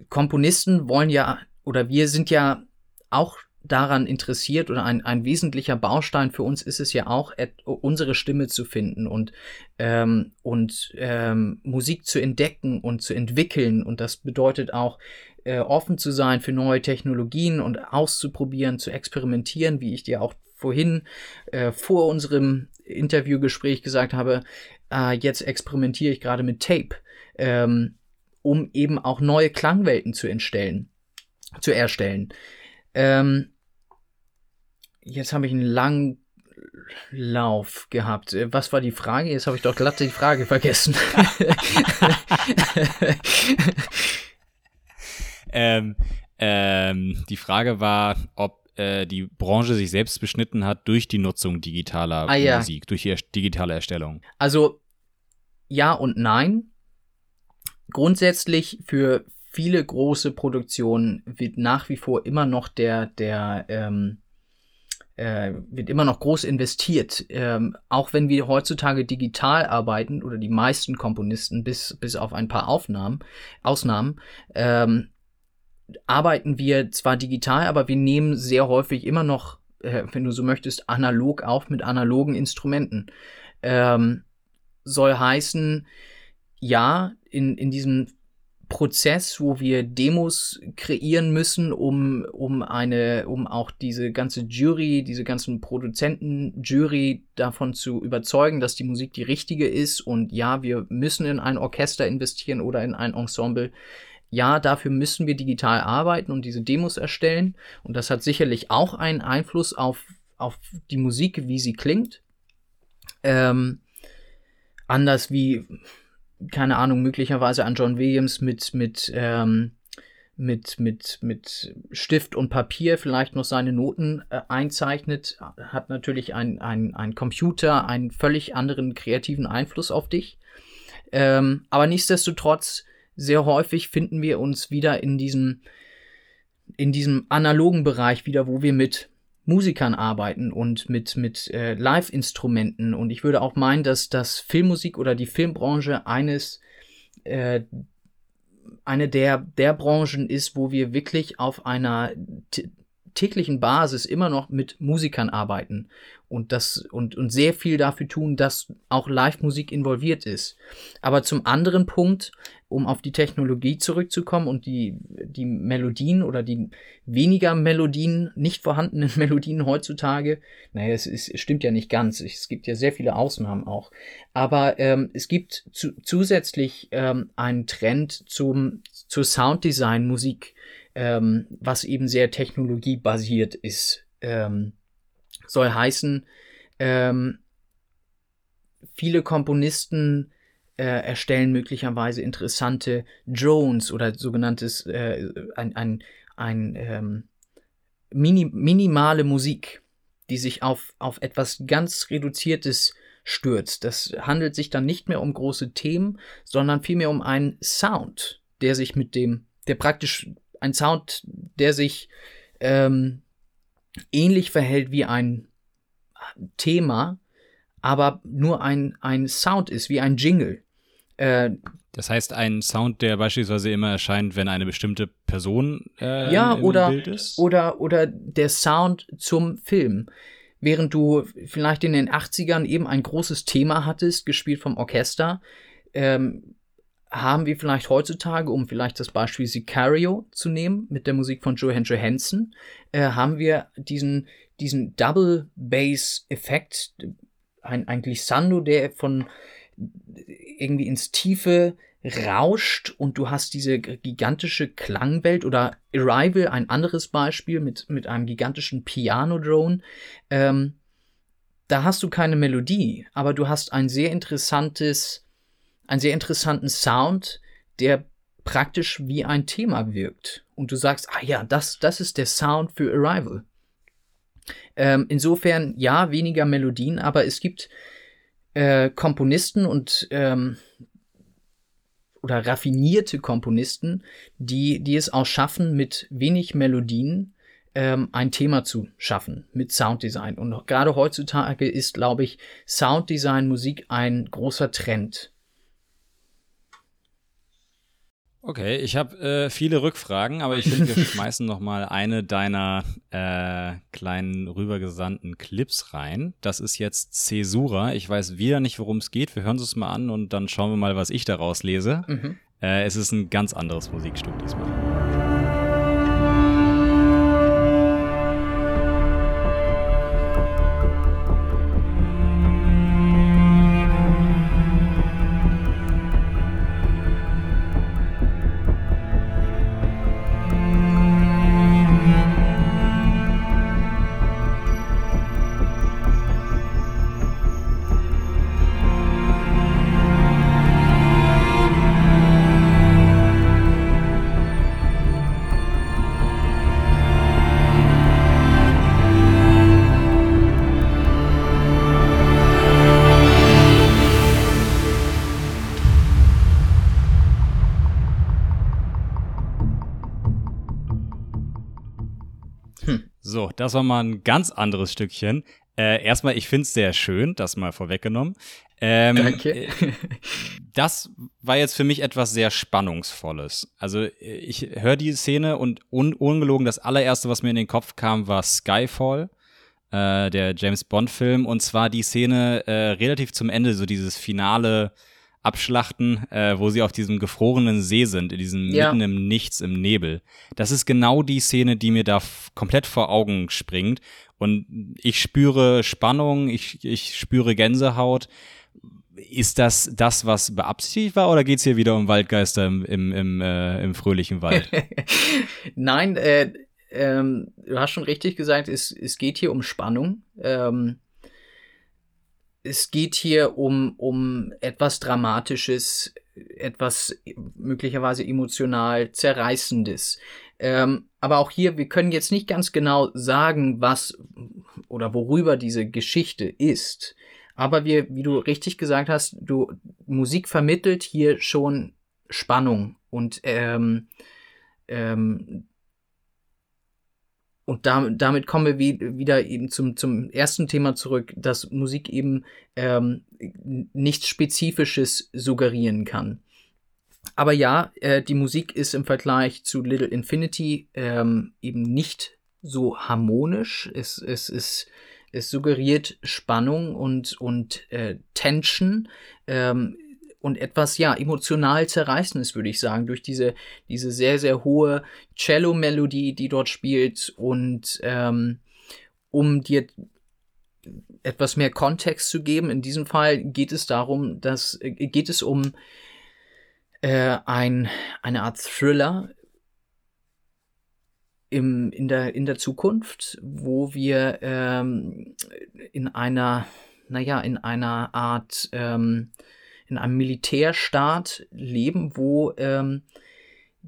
Komponisten wollen ja, oder wir sind ja auch daran interessiert oder ein, ein wesentlicher Baustein für uns ist es ja auch, unsere Stimme zu finden und, ähm, und ähm, Musik zu entdecken und zu entwickeln. Und das bedeutet auch, äh, offen zu sein für neue Technologien und auszuprobieren, zu experimentieren, wie ich dir auch vorhin äh, vor unserem Interviewgespräch gesagt habe, äh, jetzt experimentiere ich gerade mit Tape, ähm, um eben auch neue Klangwelten zu entstellen, zu erstellen. Ähm, jetzt habe ich einen langen Lauf gehabt. Äh, was war die Frage? Jetzt habe ich doch glatt die Frage vergessen. ähm, ähm, die Frage war, ob äh, die Branche sich selbst beschnitten hat durch die Nutzung digitaler ah, ja. Musik, durch die digitale Erstellung. Also ja und nein. Grundsätzlich für viele große Produktionen wird nach wie vor immer noch der, der ähm, äh, wird immer noch groß investiert. Ähm, auch wenn wir heutzutage digital arbeiten oder die meisten Komponisten bis, bis auf ein paar Aufnahmen, Ausnahmen, ähm, arbeiten wir zwar digital, aber wir nehmen sehr häufig immer noch, äh, wenn du so möchtest, analog auf mit analogen Instrumenten. Ähm, soll heißen, ja, in, in diesem Prozess, wo wir Demos kreieren müssen, um, um eine, um auch diese ganze Jury, diese ganzen Produzenten-Jury davon zu überzeugen, dass die Musik die richtige ist und ja, wir müssen in ein Orchester investieren oder in ein Ensemble. Ja, dafür müssen wir digital arbeiten und diese Demos erstellen. Und das hat sicherlich auch einen Einfluss auf, auf die Musik, wie sie klingt. Ähm, anders wie keine Ahnung, möglicherweise an John Williams mit, mit, ähm, mit, mit, mit Stift und Papier vielleicht noch seine Noten äh, einzeichnet, hat natürlich ein, ein, ein Computer einen völlig anderen kreativen Einfluss auf dich. Ähm, aber nichtsdestotrotz, sehr häufig finden wir uns wieder in diesem, in diesem analogen Bereich wieder, wo wir mit Musikern arbeiten und mit, mit äh, Live-Instrumenten. Und ich würde auch meinen, dass das Filmmusik oder die Filmbranche eines äh, eine der, der Branchen ist, wo wir wirklich auf einer täglichen Basis immer noch mit Musikern arbeiten und das und, und sehr viel dafür tun, dass auch Live-Musik involviert ist. Aber zum anderen Punkt, um auf die Technologie zurückzukommen und die, die Melodien oder die weniger Melodien, nicht vorhandenen Melodien heutzutage, naja, es, es stimmt ja nicht ganz, es gibt ja sehr viele Ausnahmen auch, aber ähm, es gibt zu, zusätzlich ähm, einen Trend zum, zur Sounddesign-Musik, ähm, was eben sehr technologiebasiert ist. Ähm, soll heißen, ähm, viele Komponisten äh, erstellen möglicherweise interessante Drones oder sogenanntes äh, ein, ein, ein ähm, mini, minimale Musik, die sich auf, auf etwas ganz Reduziertes stürzt. Das handelt sich dann nicht mehr um große Themen, sondern vielmehr um einen Sound, der sich mit dem, der praktisch ein Sound, der sich ähm, ähnlich verhält wie ein Thema, aber nur ein, ein Sound ist, wie ein Jingle. Äh, das heißt, ein Sound, der beispielsweise immer erscheint, wenn eine bestimmte Person äh, ja, im oder, Bild ist? Oder, oder der Sound zum Film. Während du vielleicht in den 80ern eben ein großes Thema hattest, gespielt vom Orchester, ähm, haben wir vielleicht heutzutage, um vielleicht das Beispiel Sicario zu nehmen, mit der Musik von Johan Johansson, äh, haben wir diesen, diesen Double Bass Effekt, ein, ein Glissando, der von irgendwie ins Tiefe rauscht und du hast diese gigantische Klangwelt oder Arrival, ein anderes Beispiel mit, mit einem gigantischen Piano-Drone. Ähm, da hast du keine Melodie, aber du hast ein sehr interessantes, einen sehr interessanten Sound, der praktisch wie ein Thema wirkt. Und du sagst, ah ja, das, das ist der Sound für Arrival. Ähm, insofern, ja, weniger Melodien, aber es gibt äh, Komponisten und ähm, oder raffinierte Komponisten, die, die es auch schaffen, mit wenig Melodien ähm, ein Thema zu schaffen mit Sounddesign. Und gerade heutzutage ist, glaube ich, Sounddesign Musik ein großer Trend. Okay, ich habe äh, viele Rückfragen, aber ich finde, wir schmeißen noch mal eine deiner äh, kleinen rübergesandten Clips rein. Das ist jetzt Cäsura. Ich weiß wieder nicht, worum es geht. Wir hören es mal an und dann schauen wir mal, was ich daraus lese. Mhm. Äh, es ist ein ganz anderes Musikstück diesmal. Das war mal ein ganz anderes Stückchen. Äh, erstmal, ich finde es sehr schön, das mal vorweggenommen. Ähm, Danke. Äh, das war jetzt für mich etwas sehr Spannungsvolles. Also ich höre die Szene und un ungelogen, das allererste, was mir in den Kopf kam, war Skyfall, äh, der James Bond-Film. Und zwar die Szene äh, relativ zum Ende, so dieses finale Abschlachten, äh, wo sie auf diesem gefrorenen See sind, in diesem ja. mitten im Nichts, im Nebel. Das ist genau die Szene, die mir da komplett vor Augen springt. Und ich spüre Spannung, ich, ich spüre Gänsehaut. Ist das das, was beabsichtigt war, oder geht's hier wieder um Waldgeister im, im, im, äh, im fröhlichen Wald? Nein, äh, ähm, du hast schon richtig gesagt, es, es geht hier um Spannung. Ähm, es geht hier um, um etwas Dramatisches, etwas möglicherweise emotional Zerreißendes. Ähm, aber auch hier, wir können jetzt nicht ganz genau sagen, was oder worüber diese Geschichte ist. Aber wir, wie du richtig gesagt hast, du Musik vermittelt hier schon Spannung und ähm, ähm, und da, damit kommen wir wie, wieder eben zum, zum ersten Thema zurück, dass Musik eben ähm, nichts Spezifisches suggerieren kann. Aber ja, äh, die Musik ist im Vergleich zu Little Infinity ähm, eben nicht so harmonisch. Es, es, es, es suggeriert Spannung und, und äh, Tension. Ähm, und etwas, ja, emotional zerreißendes, würde ich sagen, durch diese, diese sehr, sehr hohe Cello-Melodie, die dort spielt und ähm, um dir etwas mehr Kontext zu geben. In diesem Fall geht es darum, dass äh, geht es um äh, ein, eine Art Thriller im, in, der, in der Zukunft, wo wir ähm, in einer, naja, in einer Art ähm, in einem Militärstaat leben, wo ähm,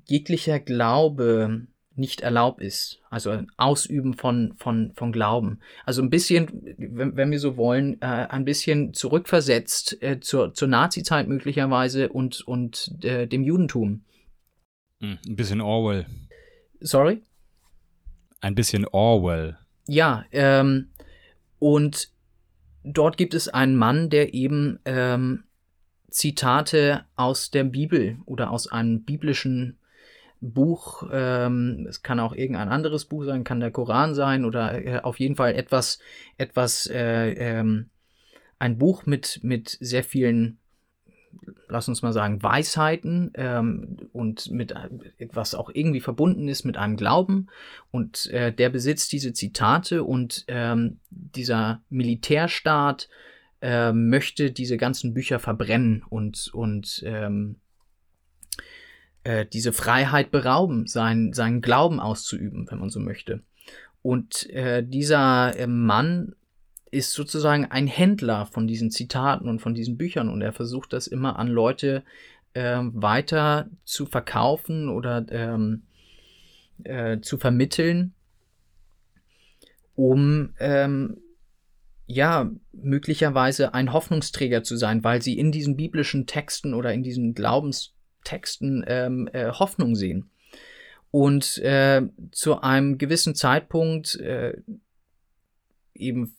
jeglicher Glaube nicht erlaubt ist. Also ein Ausüben von, von, von Glauben. Also ein bisschen, wenn, wenn wir so wollen, äh, ein bisschen zurückversetzt äh, zur, zur Nazi-Zeit möglicherweise und, und äh, dem Judentum. Hm, ein bisschen Orwell. Sorry? Ein bisschen Orwell. Ja, ähm, und dort gibt es einen Mann, der eben ähm, Zitate aus der Bibel oder aus einem biblischen Buch. Ähm, es kann auch irgendein anderes Buch sein, kann der Koran sein oder äh, auf jeden Fall etwas, etwas, äh, ähm, ein Buch mit, mit sehr vielen, lass uns mal sagen, Weisheiten ähm, und mit etwas auch irgendwie verbunden ist mit einem Glauben. Und äh, der besitzt diese Zitate und ähm, dieser Militärstaat äh, möchte diese ganzen Bücher verbrennen und, und ähm, äh, diese Freiheit berauben, sein, seinen Glauben auszuüben, wenn man so möchte. Und äh, dieser äh, Mann ist sozusagen ein Händler von diesen Zitaten und von diesen Büchern und er versucht das immer an Leute äh, weiter zu verkaufen oder ähm, äh, zu vermitteln, um ähm, ja, möglicherweise ein Hoffnungsträger zu sein, weil sie in diesen biblischen Texten oder in diesen Glaubenstexten ähm, äh, Hoffnung sehen. Und äh, zu einem gewissen Zeitpunkt äh, eben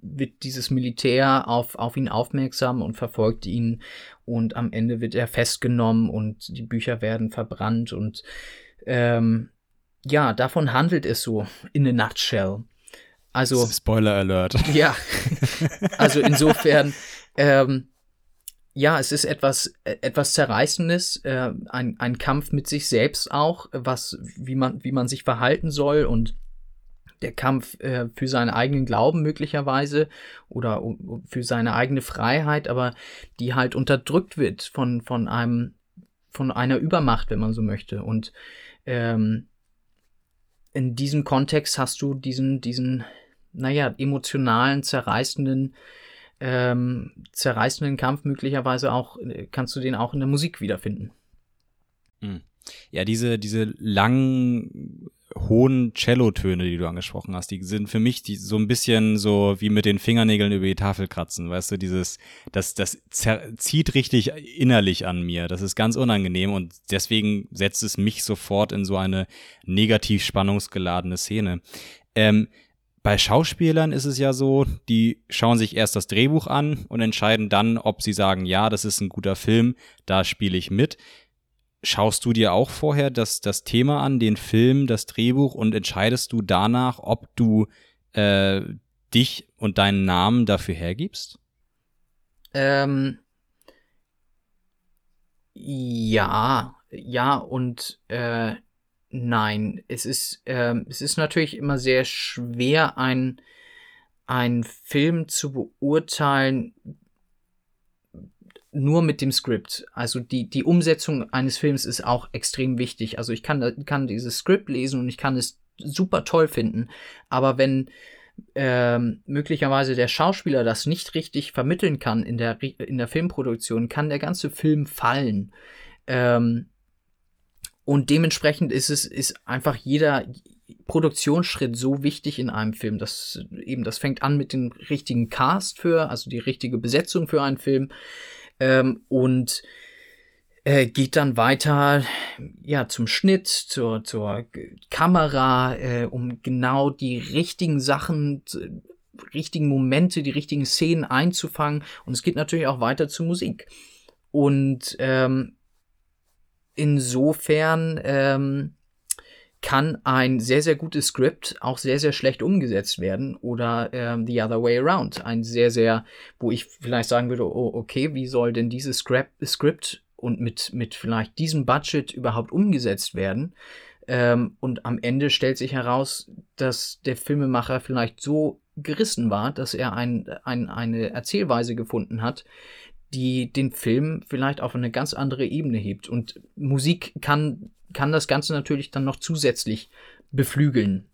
wird dieses Militär auf, auf ihn aufmerksam und verfolgt ihn und am Ende wird er festgenommen und die Bücher werden verbrannt und ähm, ja, davon handelt es so in a nutshell. Also Spoiler Alert. Ja, also insofern ähm, ja, es ist etwas, äh, etwas Zerreißendes, äh, ein, ein Kampf mit sich selbst auch, was, wie man, wie man sich verhalten soll und der Kampf äh, für seinen eigenen Glauben möglicherweise oder für seine eigene Freiheit, aber die halt unterdrückt wird von, von einem, von einer Übermacht, wenn man so möchte. Und ähm, in diesem Kontext hast du diesen, diesen, naja, emotionalen, zerreißenden ähm, zerreißenden Kampf möglicherweise auch, äh, kannst du den auch in der Musik wiederfinden. Hm. Ja, diese, diese langen, hohen Cellotöne, die du angesprochen hast, die sind für mich die, so ein bisschen so wie mit den Fingernägeln über die Tafel kratzen, weißt du, dieses, das, das zieht richtig innerlich an mir, das ist ganz unangenehm und deswegen setzt es mich sofort in so eine negativ spannungsgeladene Szene. Ähm, bei Schauspielern ist es ja so, die schauen sich erst das Drehbuch an und entscheiden dann, ob sie sagen, ja, das ist ein guter Film, da spiele ich mit. Schaust du dir auch vorher das, das Thema an, den Film, das Drehbuch und entscheidest du danach, ob du äh, dich und deinen Namen dafür hergibst? Ähm, ja, ja und äh, Nein, es ist, ähm, es ist natürlich immer sehr schwer, ein, einen Film zu beurteilen, nur mit dem Skript. Also die, die Umsetzung eines Films ist auch extrem wichtig. Also ich kann, kann dieses Skript lesen und ich kann es super toll finden. Aber wenn ähm, möglicherweise der Schauspieler das nicht richtig vermitteln kann in der, in der Filmproduktion, kann der ganze Film fallen. Ähm, und dementsprechend ist es, ist einfach jeder Produktionsschritt so wichtig in einem Film. Das eben, das fängt an mit dem richtigen Cast für, also die richtige Besetzung für einen Film. Ähm, und äh, geht dann weiter ja zum Schnitt, zur, zur Kamera, äh, um genau die richtigen Sachen, richtigen Momente, die richtigen Szenen einzufangen. Und es geht natürlich auch weiter zur Musik. Und ähm, insofern ähm, kann ein sehr, sehr gutes Skript auch sehr, sehr schlecht umgesetzt werden oder ähm, the other way around. Ein sehr, sehr, wo ich vielleicht sagen würde, oh, okay, wie soll denn dieses Skript und mit, mit vielleicht diesem Budget überhaupt umgesetzt werden? Ähm, und am Ende stellt sich heraus, dass der Filmemacher vielleicht so gerissen war, dass er ein, ein, eine Erzählweise gefunden hat, die den Film vielleicht auf eine ganz andere Ebene hebt. Und Musik kann, kann das Ganze natürlich dann noch zusätzlich beflügeln.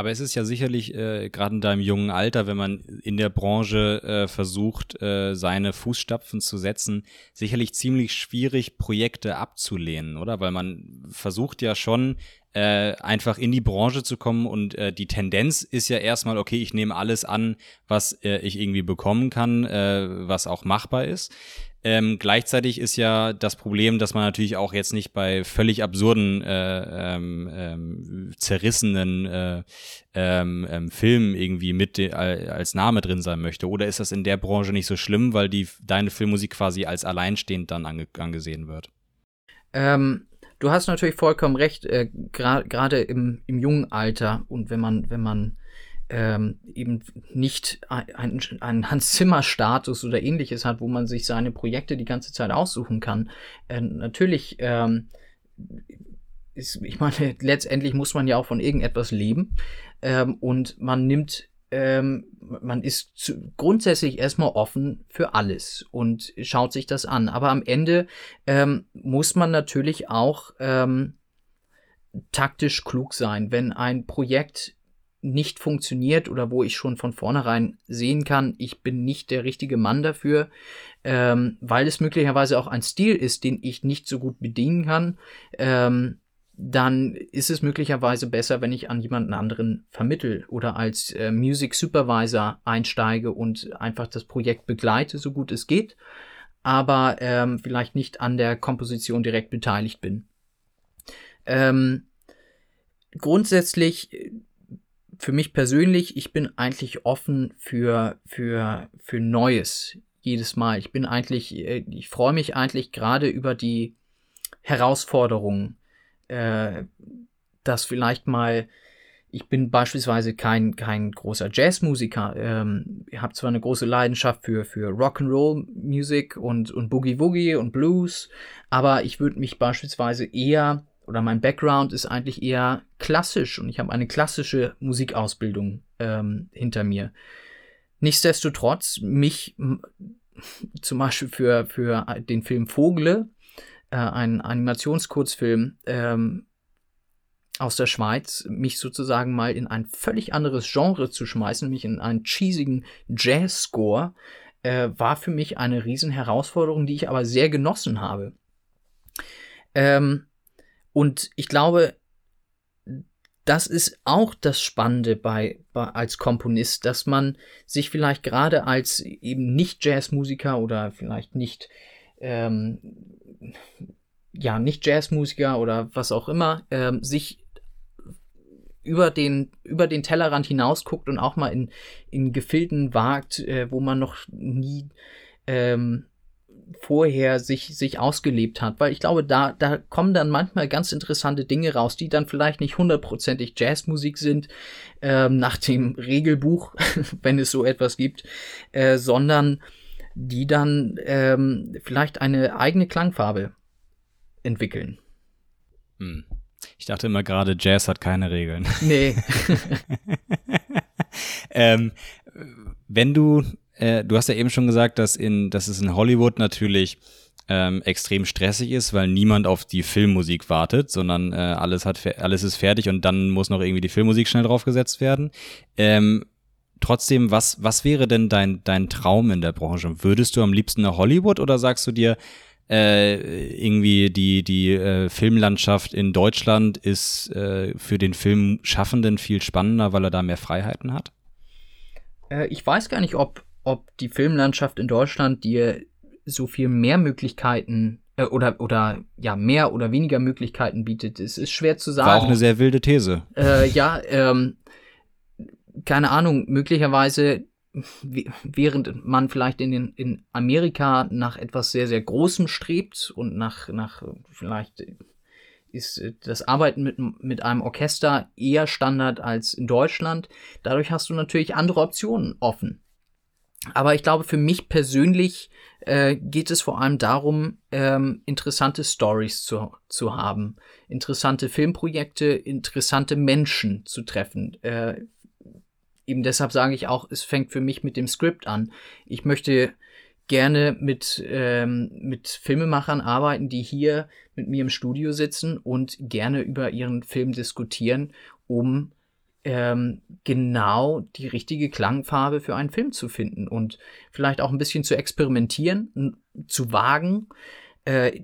Aber es ist ja sicherlich, äh, gerade in deinem jungen Alter, wenn man in der Branche äh, versucht, äh, seine Fußstapfen zu setzen, sicherlich ziemlich schwierig, Projekte abzulehnen, oder? Weil man versucht ja schon, äh, einfach in die Branche zu kommen und äh, die Tendenz ist ja erstmal, okay, ich nehme alles an, was äh, ich irgendwie bekommen kann, äh, was auch machbar ist. Ähm, gleichzeitig ist ja das Problem, dass man natürlich auch jetzt nicht bei völlig absurden, äh, ähm, ähm, zerrissenen äh, ähm, ähm, Filmen irgendwie mit als Name drin sein möchte. Oder ist das in der Branche nicht so schlimm, weil die deine Filmmusik quasi als alleinstehend dann ange angesehen wird? Ähm, du hast natürlich vollkommen recht, äh, gerade gra im, im jungen Alter und wenn man, wenn man ähm, eben nicht einen ein Hans Zimmer Status oder ähnliches hat, wo man sich seine Projekte die ganze Zeit aussuchen kann. Äh, natürlich ähm, ist, ich meine, letztendlich muss man ja auch von irgendetwas leben ähm, und man nimmt ähm, man ist zu, grundsätzlich erstmal offen für alles und schaut sich das an. Aber am Ende ähm, muss man natürlich auch ähm, taktisch klug sein. Wenn ein Projekt nicht funktioniert oder wo ich schon von vornherein sehen kann, ich bin nicht der richtige Mann dafür, ähm, weil es möglicherweise auch ein Stil ist, den ich nicht so gut bedienen kann, ähm, dann ist es möglicherweise besser, wenn ich an jemanden anderen vermittel oder als äh, Music Supervisor einsteige und einfach das Projekt begleite, so gut es geht, aber ähm, vielleicht nicht an der Komposition direkt beteiligt bin. Ähm, grundsätzlich für mich persönlich, ich bin eigentlich offen für, für, für Neues jedes Mal. Ich bin eigentlich, äh, ich freue mich eigentlich gerade über die Herausforderungen, äh, dass vielleicht mal, ich bin beispielsweise kein, kein großer Jazzmusiker, ähm, habe zwar eine große Leidenschaft für, für Rock'n'Roll-Musik und, und Boogie-Woogie und Blues, aber ich würde mich beispielsweise eher oder mein Background ist eigentlich eher klassisch und ich habe eine klassische Musikausbildung ähm, hinter mir. Nichtsdestotrotz, mich zum Beispiel für, für den Film Vogle, äh, ein Animationskurzfilm ähm, aus der Schweiz, mich sozusagen mal in ein völlig anderes Genre zu schmeißen, nämlich in einen cheesigen Jazz-Score, äh, war für mich eine riesen Herausforderung, die ich aber sehr genossen habe. Ähm, und ich glaube, das ist auch das Spannende bei, bei, als Komponist, dass man sich vielleicht gerade als eben nicht Jazzmusiker oder vielleicht nicht ähm, ja nicht Jazzmusiker oder was auch immer ähm, sich über den über den Tellerrand hinaus guckt und auch mal in in Gefilden wagt, äh, wo man noch nie ähm, vorher sich, sich ausgelebt hat, weil ich glaube, da, da kommen dann manchmal ganz interessante Dinge raus, die dann vielleicht nicht hundertprozentig Jazzmusik sind, ähm, nach dem Regelbuch, wenn es so etwas gibt, äh, sondern die dann ähm, vielleicht eine eigene Klangfarbe entwickeln. Hm. Ich dachte immer gerade, Jazz hat keine Regeln. Nee. ähm, wenn du äh, du hast ja eben schon gesagt, dass, in, dass es in Hollywood natürlich ähm, extrem stressig ist, weil niemand auf die Filmmusik wartet, sondern äh, alles, hat, alles ist fertig und dann muss noch irgendwie die Filmmusik schnell draufgesetzt werden. Ähm, trotzdem, was, was wäre denn dein, dein Traum in der Branche? Würdest du am liebsten nach Hollywood oder sagst du dir, äh, irgendwie die, die äh, Filmlandschaft in Deutschland ist äh, für den Filmschaffenden viel spannender, weil er da mehr Freiheiten hat? Äh, ich weiß gar nicht, ob, ob die Filmlandschaft in Deutschland dir so viel mehr Möglichkeiten äh, oder, oder ja, mehr oder weniger Möglichkeiten bietet. Es ist schwer zu sagen. War auch eine sehr wilde These. Äh, ja, ähm, keine Ahnung, möglicherweise während man vielleicht in, den, in Amerika nach etwas sehr, sehr Großem strebt und nach, nach vielleicht ist das Arbeiten mit, mit einem Orchester eher Standard als in Deutschland. Dadurch hast du natürlich andere Optionen offen. Aber ich glaube, für mich persönlich äh, geht es vor allem darum, ähm, interessante Stories zu, zu haben, interessante Filmprojekte, interessante Menschen zu treffen. Äh, eben deshalb sage ich auch, es fängt für mich mit dem Skript an. Ich möchte gerne mit, ähm, mit Filmemachern arbeiten, die hier mit mir im Studio sitzen und gerne über ihren Film diskutieren, um ähm, genau die richtige Klangfarbe für einen Film zu finden und vielleicht auch ein bisschen zu experimentieren, zu wagen. Äh,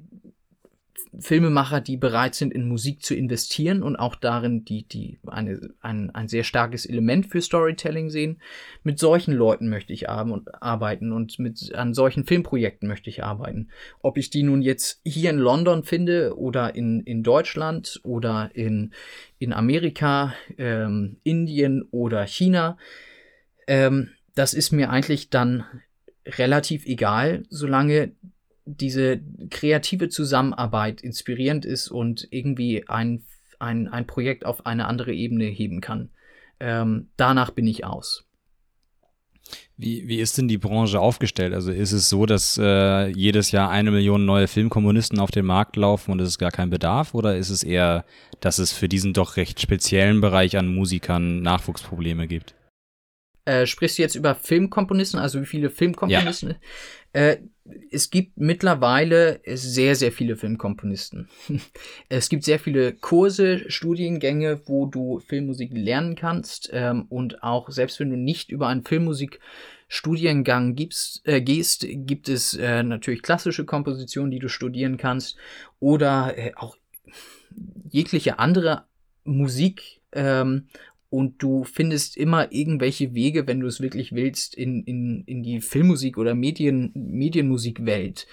Filmemacher, die bereit sind, in Musik zu investieren und auch darin die, die eine, ein, ein sehr starkes Element für Storytelling sehen. Mit solchen Leuten möchte ich arbeiten und mit, an solchen Filmprojekten möchte ich arbeiten. Ob ich die nun jetzt hier in London finde oder in, in Deutschland oder in, in Amerika, ähm, Indien oder China, ähm, das ist mir eigentlich dann relativ egal, solange diese kreative Zusammenarbeit inspirierend ist und irgendwie ein, ein, ein Projekt auf eine andere Ebene heben kann. Ähm, danach bin ich aus. Wie, wie ist denn die Branche aufgestellt? Also ist es so, dass äh, jedes Jahr eine Million neue Filmkommunisten auf den Markt laufen und es ist gar kein Bedarf? Oder ist es eher, dass es für diesen doch recht speziellen Bereich an Musikern Nachwuchsprobleme gibt? Äh, sprichst du jetzt über Filmkomponisten, also wie viele Filmkomponisten? Ja. Äh, es gibt mittlerweile sehr, sehr viele Filmkomponisten. es gibt sehr viele Kurse, Studiengänge, wo du Filmmusik lernen kannst. Ähm, und auch selbst wenn du nicht über einen Filmmusikstudiengang gibst, äh, gehst, gibt es äh, natürlich klassische Kompositionen, die du studieren kannst. Oder äh, auch jegliche andere Musik. Ähm, und du findest immer irgendwelche Wege, wenn du es wirklich willst, in, in, in die Filmmusik oder Medien, Medienmusikwelt.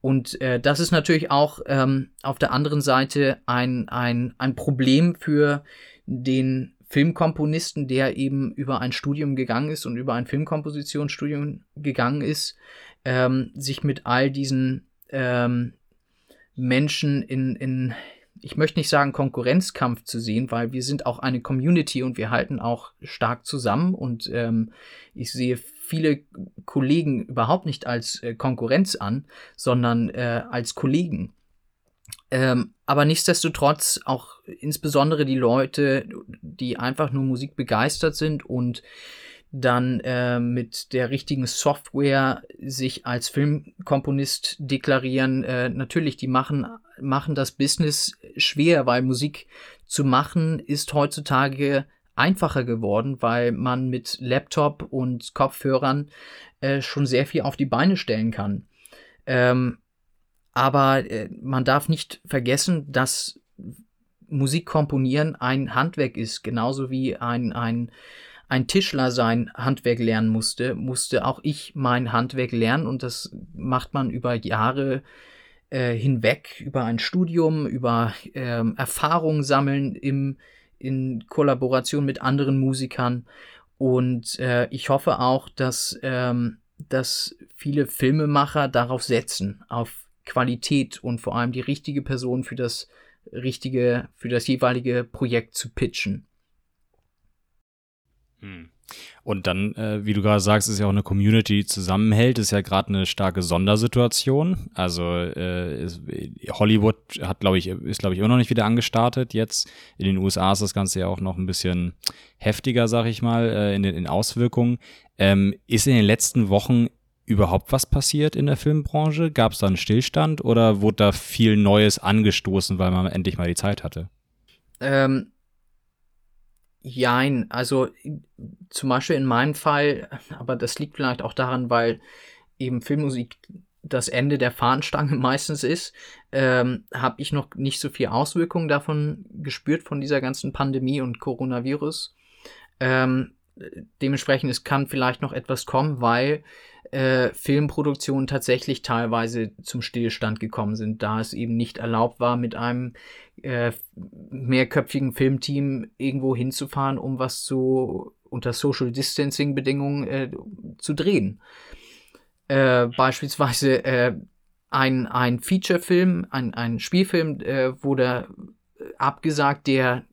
Und äh, das ist natürlich auch ähm, auf der anderen Seite ein, ein, ein Problem für den Filmkomponisten, der eben über ein Studium gegangen ist und über ein Filmkompositionsstudium gegangen ist, ähm, sich mit all diesen ähm, Menschen in, in, ich möchte nicht sagen Konkurrenzkampf zu sehen, weil wir sind auch eine Community und wir halten auch stark zusammen und ähm, ich sehe viele Kollegen überhaupt nicht als äh, Konkurrenz an, sondern äh, als Kollegen. Ähm, aber nichtsdestotrotz auch insbesondere die Leute, die einfach nur Musik begeistert sind und dann äh, mit der richtigen Software sich als Filmkomponist deklarieren. Äh, natürlich, die machen, machen das Business schwer, weil Musik zu machen ist heutzutage einfacher geworden, weil man mit Laptop und Kopfhörern äh, schon sehr viel auf die Beine stellen kann. Ähm, aber äh, man darf nicht vergessen, dass Musik komponieren ein Handwerk ist, genauso wie ein, ein, ein Tischler sein Handwerk lernen musste, musste auch ich mein Handwerk lernen und das macht man über Jahre äh, hinweg, über ein Studium, über ähm, Erfahrung sammeln im, in Kollaboration mit anderen Musikern. Und äh, ich hoffe auch, dass, ähm, dass viele Filmemacher darauf setzen, auf Qualität und vor allem die richtige Person für das richtige, für das jeweilige Projekt zu pitchen. Hm. Und dann, äh, wie du gerade sagst, ist ja auch eine Community, die zusammenhält, ist ja gerade eine starke Sondersituation. Also äh, ist, Hollywood hat, glaube ich, ist, glaube ich, immer noch nicht wieder angestartet. Jetzt in den USA ist das Ganze ja auch noch ein bisschen heftiger, sag ich mal, äh, in den in Auswirkungen. Ähm, ist in den letzten Wochen überhaupt was passiert in der Filmbranche? Gab es da einen Stillstand oder wurde da viel Neues angestoßen, weil man endlich mal die Zeit hatte? Ähm, Jein, also zum Beispiel in meinem Fall, aber das liegt vielleicht auch daran, weil eben Filmmusik das Ende der Fahnenstange meistens ist, ähm, habe ich noch nicht so viel Auswirkungen davon gespürt, von dieser ganzen Pandemie und Coronavirus. Ähm, dementsprechend, es kann vielleicht noch etwas kommen, weil äh, Filmproduktionen tatsächlich teilweise zum Stillstand gekommen sind, da es eben nicht erlaubt war, mit einem äh, mehrköpfigen Filmteam irgendwo hinzufahren, um was zu unter Social Distancing Bedingungen äh, zu drehen. Äh, beispielsweise äh, ein, ein Feature-Film, ein, ein Spielfilm wurde abgesagt, der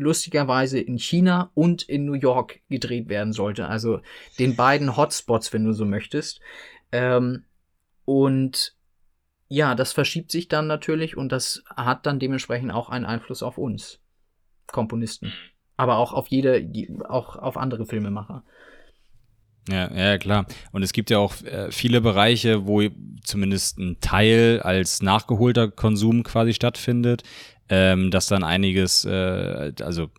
lustigerweise in China und in New York gedreht werden sollte. Also den beiden Hotspots, wenn du so möchtest. Ähm, und ja, das verschiebt sich dann natürlich und das hat dann dementsprechend auch einen Einfluss auf uns, Komponisten. Mhm. Aber auch auf jede, auch auf andere Filmemacher. Ja, ja, klar. Und es gibt ja auch äh, viele Bereiche, wo zumindest ein Teil als nachgeholter Konsum quasi stattfindet ähm, dass dann einiges, äh, also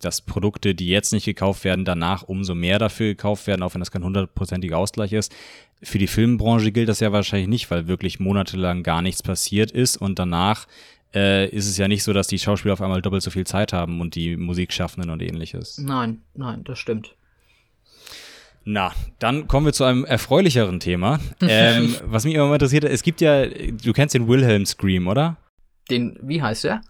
dass Produkte, die jetzt nicht gekauft werden, danach umso mehr dafür gekauft werden, auch wenn das kein hundertprozentiger Ausgleich ist. Für die Filmbranche gilt das ja wahrscheinlich nicht, weil wirklich monatelang gar nichts passiert ist und danach äh, ist es ja nicht so, dass die Schauspieler auf einmal doppelt so viel Zeit haben und die Musikschaffenden und ähnliches. Nein, nein, das stimmt. Na, dann kommen wir zu einem erfreulicheren Thema. ähm, was mich immer interessiert, es gibt ja, du kennst den Wilhelm Scream, oder? Den, wie heißt der?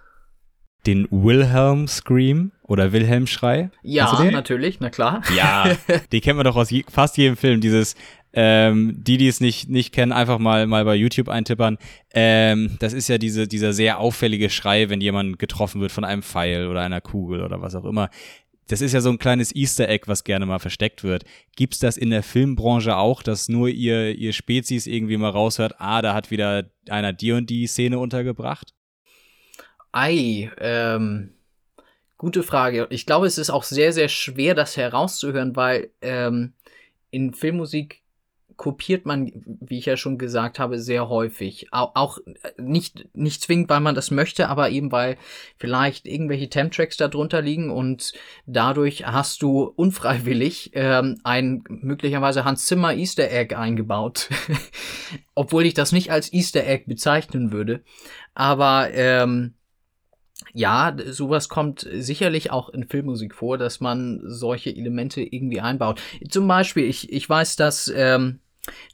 Den Wilhelm Scream oder Wilhelm Schrei. Ja, natürlich, na klar. Ja, die kennt man doch aus je, fast jedem Film. Dieses, ähm, die, die es nicht, nicht kennen, einfach mal, mal bei YouTube eintippern. Ähm, das ist ja diese, dieser sehr auffällige Schrei, wenn jemand getroffen wird von einem Pfeil oder einer Kugel oder was auch immer. Das ist ja so ein kleines Easter Egg, was gerne mal versteckt wird. Gibt's das in der Filmbranche auch, dass nur ihr, ihr Spezies irgendwie mal raushört, ah, da hat wieder einer die und die Szene untergebracht? Ei, ähm, gute Frage. Ich glaube, es ist auch sehr, sehr schwer, das herauszuhören, weil ähm, in Filmmusik kopiert man, wie ich ja schon gesagt habe, sehr häufig. Auch, auch nicht, nicht zwingend, weil man das möchte, aber eben weil vielleicht irgendwelche Temp-Tracks da drunter liegen und dadurch hast du unfreiwillig ähm, ein möglicherweise Hans Zimmer Easter Egg eingebaut. Obwohl ich das nicht als Easter Egg bezeichnen würde. Aber ähm, ja, sowas kommt sicherlich auch in Filmmusik vor, dass man solche Elemente irgendwie einbaut. Zum Beispiel, ich, ich weiß, dass ähm,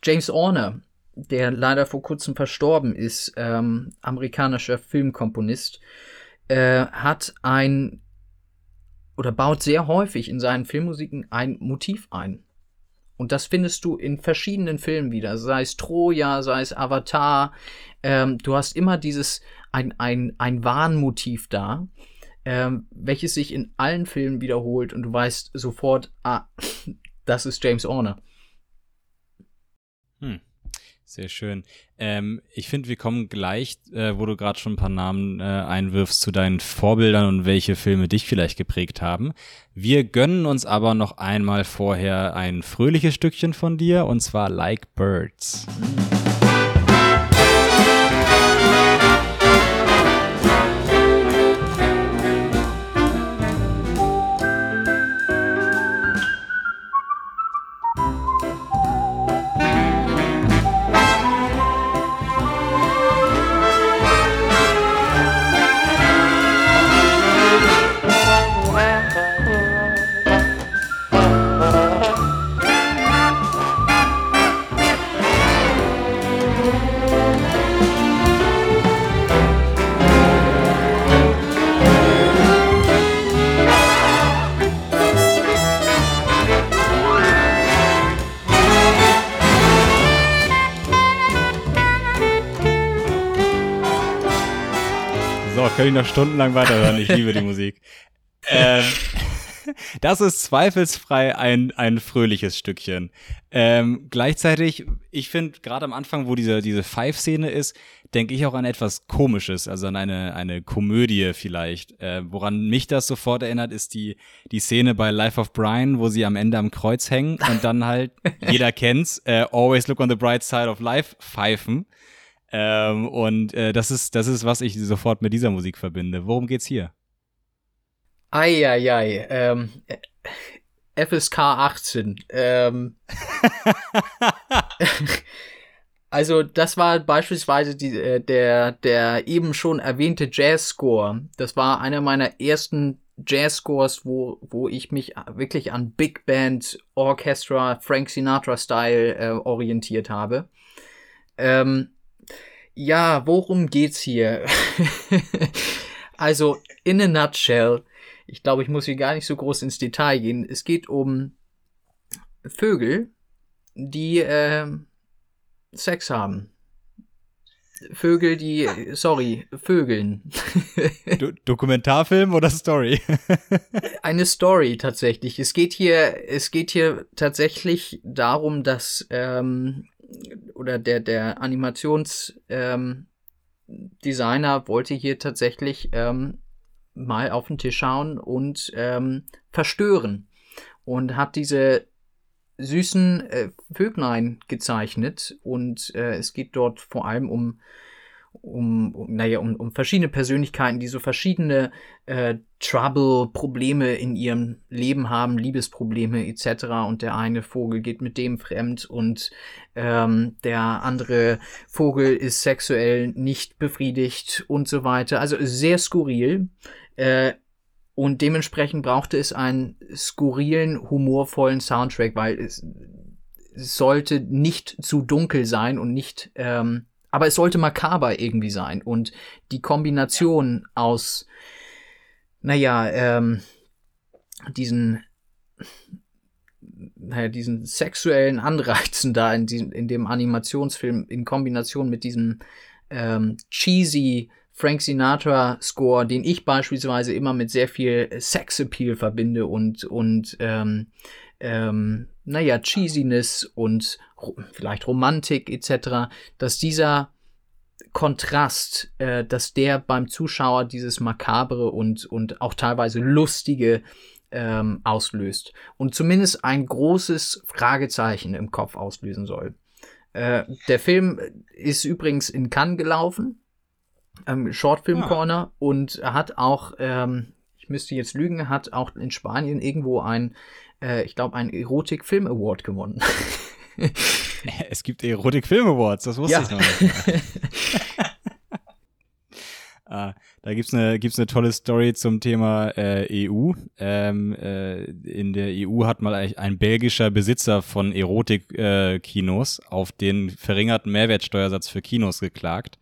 James Horner, der leider vor kurzem verstorben ist, ähm, amerikanischer Filmkomponist, äh, hat ein oder baut sehr häufig in seinen Filmmusiken ein Motiv ein. Und das findest du in verschiedenen Filmen wieder, sei es Troja, sei es Avatar. Ähm, du hast immer dieses, ein, ein, ein Warnmotiv da, ähm, welches sich in allen Filmen wiederholt und du weißt sofort, ah, das ist James Horner. Hm. Sehr schön. Ähm, ich finde, wir kommen gleich, äh, wo du gerade schon ein paar Namen äh, einwirfst, zu deinen Vorbildern und welche Filme dich vielleicht geprägt haben. Wir gönnen uns aber noch einmal vorher ein fröhliches Stückchen von dir, und zwar Like Birds. Mhm. Kann ich noch stundenlang weiterhören. Ich liebe die Musik. Ähm, das ist zweifelsfrei ein, ein fröhliches Stückchen. Ähm, gleichzeitig, ich finde, gerade am Anfang, wo diese, diese Five-Szene ist, denke ich auch an etwas Komisches, also an eine, eine Komödie vielleicht. Äh, woran mich das sofort erinnert, ist die, die Szene bei Life of Brian, wo sie am Ende am Kreuz hängen und dann halt, jeder kennt's, äh, Always Look on the Bright Side of Life pfeifen. Ähm, und äh, das, ist, das ist, was ich sofort mit dieser Musik verbinde. Worum geht's hier? Eieiei. Ähm, FSK 18. Ähm, also, das war beispielsweise die, äh, der, der eben schon erwähnte Jazz-Score. Das war einer meiner ersten Jazz-Scores, wo, wo ich mich wirklich an Big Band, Orchestra, Frank Sinatra-Style äh, orientiert habe. Ähm, ja, worum geht's hier? also, in a nutshell, ich glaube, ich muss hier gar nicht so groß ins Detail gehen. Es geht um Vögel, die äh, Sex haben. Vögel, die, sorry, Vögeln. Do Dokumentarfilm oder Story? Eine Story tatsächlich. Es geht hier, es geht hier tatsächlich darum, dass ähm, oder der, der Animationsdesigner ähm, wollte hier tatsächlich ähm, mal auf den Tisch schauen und ähm, verstören. Und hat diese süßen äh, Vöglein gezeichnet. Und äh, es geht dort vor allem um um, um naja, um, um verschiedene Persönlichkeiten, die so verschiedene äh, Trouble, Probleme in ihrem Leben haben, Liebesprobleme etc. Und der eine Vogel geht mit dem fremd und ähm, der andere Vogel ist sexuell nicht befriedigt und so weiter. Also sehr skurril. Äh, und dementsprechend brauchte es einen skurrilen, humorvollen Soundtrack, weil es, sollte nicht zu dunkel sein und nicht ähm, aber es sollte makaber irgendwie sein. Und die Kombination aus, naja, ähm, diesen, naja, diesen sexuellen Anreizen da in, diesem, in dem Animationsfilm in Kombination mit diesem ähm, cheesy Frank Sinatra Score, den ich beispielsweise immer mit sehr viel Sexappeal verbinde und, und ähm, ähm, naja, Cheesiness und vielleicht Romantik etc., dass dieser Kontrast, äh, dass der beim Zuschauer dieses makabre und, und auch teilweise lustige ähm, auslöst und zumindest ein großes Fragezeichen im Kopf auslösen soll. Äh, der Film ist übrigens in Cannes gelaufen, ähm, Shortfilm. Corner, ah. und hat auch, ähm, ich müsste jetzt lügen, hat auch in Spanien irgendwo ein äh, ich glaube, einen Erotik-Film Award gewonnen. es gibt Erotik-Film Awards, das wusste ja. ich noch nicht. Ah, da gibt's eine gibt's eine tolle Story zum Thema äh, EU. Ähm, äh, in der EU hat mal ein belgischer Besitzer von Erotik-Kinos äh, auf den verringerten Mehrwertsteuersatz für Kinos geklagt.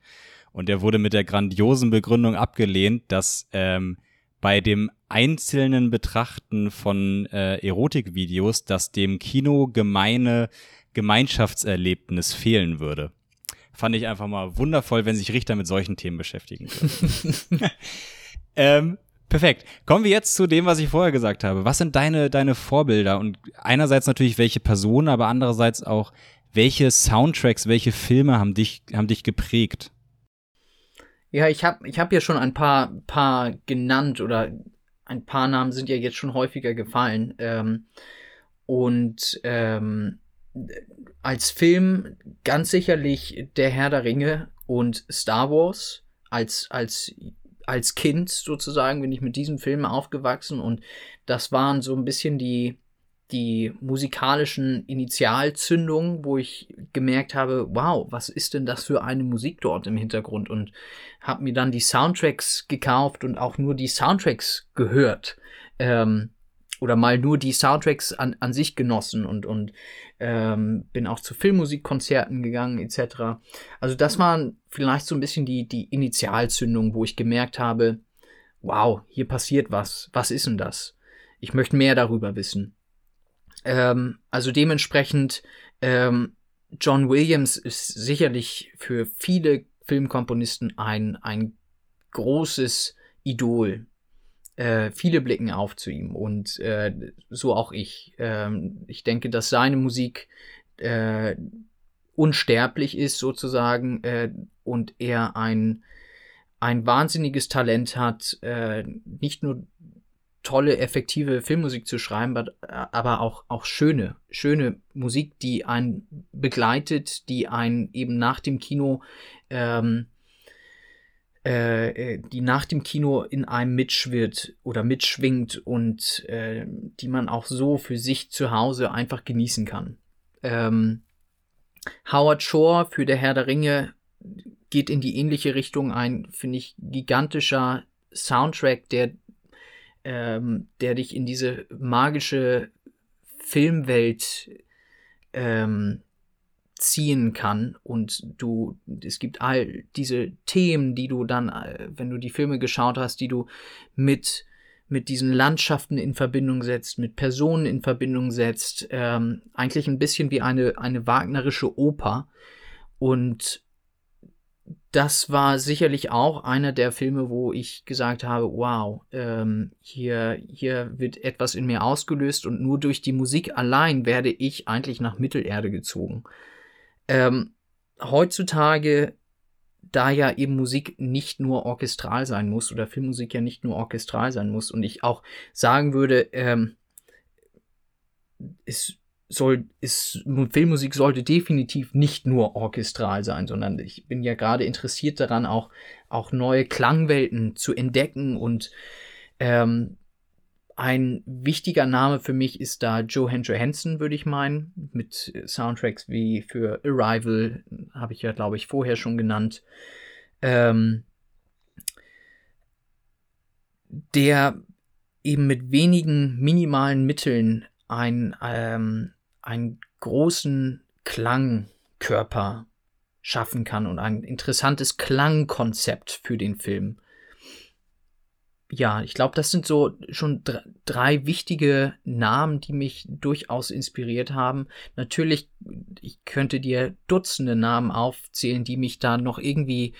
Und der wurde mit der grandiosen Begründung abgelehnt, dass ähm, bei dem einzelnen Betrachten von äh, Erotikvideos, dass dem Kino gemeine Gemeinschaftserlebnis fehlen würde. Fand ich einfach mal wundervoll, wenn sich Richter mit solchen Themen beschäftigen ähm, perfekt. Kommen wir jetzt zu dem, was ich vorher gesagt habe. Was sind deine, deine Vorbilder? Und einerseits natürlich welche Personen, aber andererseits auch welche Soundtracks, welche Filme haben dich, haben dich geprägt? Ja, ich habe ich hab ja schon ein paar, paar genannt oder ein paar Namen sind ja jetzt schon häufiger gefallen. Ähm, und ähm, als Film ganz sicherlich Der Herr der Ringe und Star Wars. Als, als, als Kind sozusagen bin ich mit diesen Filmen aufgewachsen und das waren so ein bisschen die, die musikalischen Initialzündungen, wo ich gemerkt habe, wow, was ist denn das für eine Musik dort im Hintergrund und habe mir dann die Soundtracks gekauft und auch nur die Soundtracks gehört ähm, oder mal nur die Soundtracks an, an sich genossen und, und ähm, bin auch zu Filmmusikkonzerten gegangen etc. Also das waren vielleicht so ein bisschen die, die Initialzündungen, wo ich gemerkt habe, wow, hier passiert was, was ist denn das? Ich möchte mehr darüber wissen. Ähm, also dementsprechend, ähm, John Williams ist sicherlich für viele Filmkomponisten ein, ein großes Idol. Äh, viele blicken auf zu ihm und äh, so auch ich. Ähm, ich denke, dass seine Musik äh, unsterblich ist sozusagen äh, und er ein, ein wahnsinniges Talent hat, äh, nicht nur tolle, effektive Filmmusik zu schreiben, aber auch, auch schöne, schöne Musik, die einen begleitet, die einen eben nach dem Kino, ähm, äh, äh, die nach dem Kino in einem mitschwirrt oder mitschwingt und äh, die man auch so für sich zu Hause einfach genießen kann. Ähm, Howard Shore für Der Herr der Ringe geht in die ähnliche Richtung ein, finde ich, gigantischer Soundtrack, der ähm, der dich in diese magische Filmwelt ähm, ziehen kann und du, es gibt all diese Themen, die du dann, äh, wenn du die Filme geschaut hast, die du mit mit diesen Landschaften in Verbindung setzt, mit Personen in Verbindung setzt, ähm, eigentlich ein bisschen wie eine, eine wagnerische Oper. Und das war sicherlich auch einer der Filme, wo ich gesagt habe, wow, ähm, hier, hier wird etwas in mir ausgelöst und nur durch die Musik allein werde ich eigentlich nach Mittelerde gezogen. Ähm, heutzutage, da ja eben Musik nicht nur orchestral sein muss oder Filmmusik ja nicht nur orchestral sein muss und ich auch sagen würde, ähm, ist soll, ist, Filmmusik sollte definitiv nicht nur orchestral sein, sondern ich bin ja gerade interessiert daran, auch, auch neue Klangwelten zu entdecken und ähm, ein wichtiger Name für mich ist da Joe Hendry Hansen, würde ich meinen, mit Soundtracks wie für Arrival, habe ich ja, glaube ich, vorher schon genannt. Ähm, der eben mit wenigen minimalen Mitteln ein, ähm, einen großen Klangkörper schaffen kann und ein interessantes Klangkonzept für den Film. Ja, ich glaube, das sind so schon drei wichtige Namen, die mich durchaus inspiriert haben. Natürlich, ich könnte dir Dutzende Namen aufzählen, die mich da noch irgendwie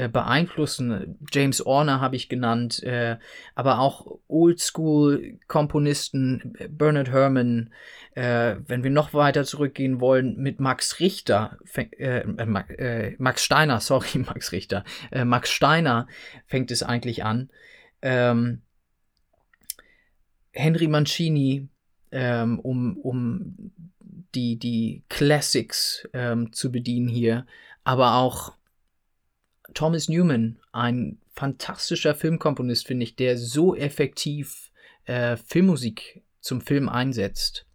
äh, beeinflussen. James Orner habe ich genannt, äh, aber auch Oldschool-Komponisten, Bernard Herrmann, äh, wenn wir noch weiter zurückgehen wollen, mit Max Richter, äh, äh, Max Steiner, sorry, Max Richter, Max Steiner fängt es eigentlich an. Ähm, Henry Mancini, ähm, um, um die, die Classics ähm, zu bedienen hier, aber auch Thomas Newman, ein fantastischer Filmkomponist, finde ich, der so effektiv äh, Filmmusik zum Film einsetzt.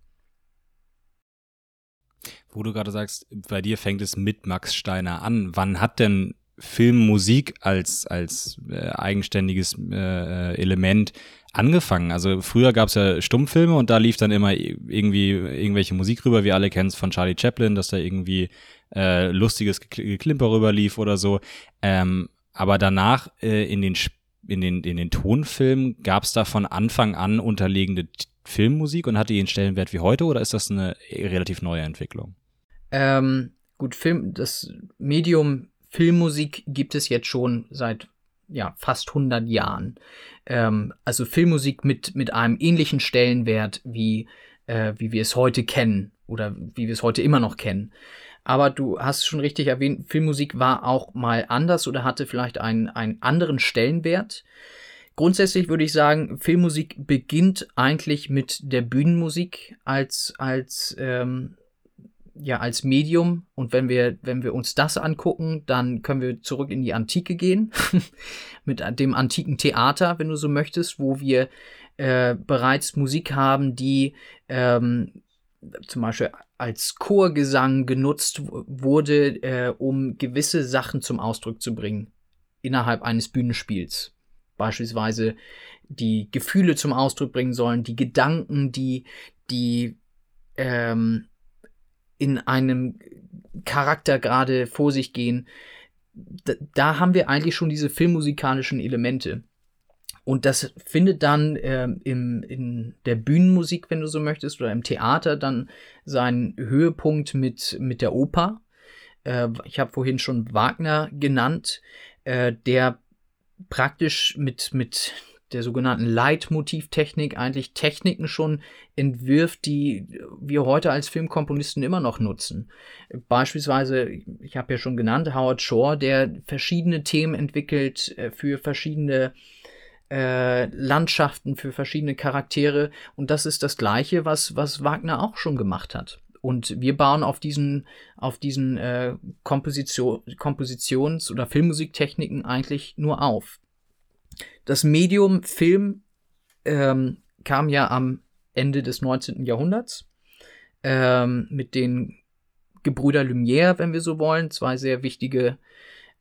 Wo du gerade sagst, bei dir fängt es mit Max Steiner an. Wann hat denn Filmmusik als, als äh, eigenständiges äh, Element angefangen. Also früher gab es ja Stummfilme und da lief dann immer irgendwie irgendwelche Musik rüber, wie alle kennen es von Charlie Chaplin, dass da irgendwie äh, lustiges Geklimper rüber lief oder so. Ähm, aber danach äh, in den in den, in den Tonfilmen, gab es da von Anfang an unterlegende Filmmusik und hatte einen Stellenwert wie heute oder ist das eine relativ neue Entwicklung? Ähm, gut, Film, das Medium Filmmusik gibt es jetzt schon seit ja, fast 100 Jahren. Ähm, also Filmmusik mit, mit einem ähnlichen Stellenwert, wie, äh, wie wir es heute kennen oder wie wir es heute immer noch kennen. Aber du hast schon richtig erwähnt, Filmmusik war auch mal anders oder hatte vielleicht einen, einen anderen Stellenwert. Grundsätzlich würde ich sagen, Filmmusik beginnt eigentlich mit der Bühnenmusik als, als, ähm, ja, als Medium. Und wenn wir, wenn wir uns das angucken, dann können wir zurück in die Antike gehen. mit dem antiken Theater, wenn du so möchtest, wo wir äh, bereits Musik haben, die ähm, zum Beispiel als Chorgesang genutzt wurde, äh, um gewisse Sachen zum Ausdruck zu bringen innerhalb eines Bühnenspiels. Beispielsweise die Gefühle zum Ausdruck bringen sollen, die Gedanken, die, die ähm, in einem Charakter gerade vor sich gehen. Da, da haben wir eigentlich schon diese filmmusikalischen Elemente. Und das findet dann äh, im, in der Bühnenmusik, wenn du so möchtest, oder im Theater dann seinen Höhepunkt mit, mit der Oper. Äh, ich habe vorhin schon Wagner genannt, äh, der praktisch mit, mit der sogenannten Leitmotivtechnik eigentlich Techniken schon entwirft, die wir heute als Filmkomponisten immer noch nutzen. Beispielsweise, ich habe ja schon genannt, Howard Shore, der verschiedene Themen entwickelt äh, für verschiedene äh, Landschaften, für verschiedene Charaktere. Und das ist das Gleiche, was, was Wagner auch schon gemacht hat. Und wir bauen auf diesen, auf diesen äh, Komposition, Kompositions- oder Filmmusiktechniken eigentlich nur auf. Das Medium Film ähm, kam ja am Ende des 19. Jahrhunderts ähm, mit den Gebrüder Lumière, wenn wir so wollen, zwei sehr wichtige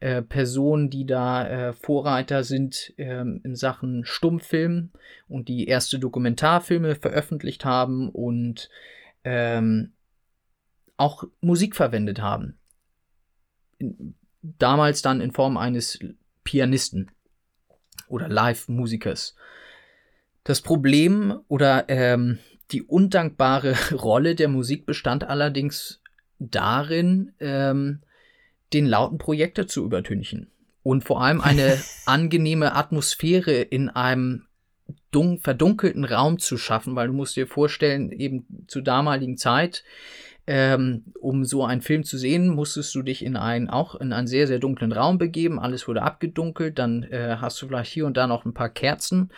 äh, Personen, die da äh, Vorreiter sind ähm, in Sachen Stummfilm und die erste Dokumentarfilme veröffentlicht haben und ähm, auch Musik verwendet haben. Damals dann in Form eines Pianisten oder Live-Musikers. Das Problem oder ähm, die undankbare Rolle der Musik bestand allerdings darin, ähm, den lauten Projektor zu übertünchen und vor allem eine angenehme Atmosphäre in einem verdunkelten Raum zu schaffen, weil du musst dir vorstellen, eben zur damaligen Zeit, ähm, um so einen Film zu sehen, musstest du dich in einen auch in einen sehr sehr dunklen Raum begeben. Alles wurde abgedunkelt, dann äh, hast du vielleicht hier und da noch ein paar Kerzen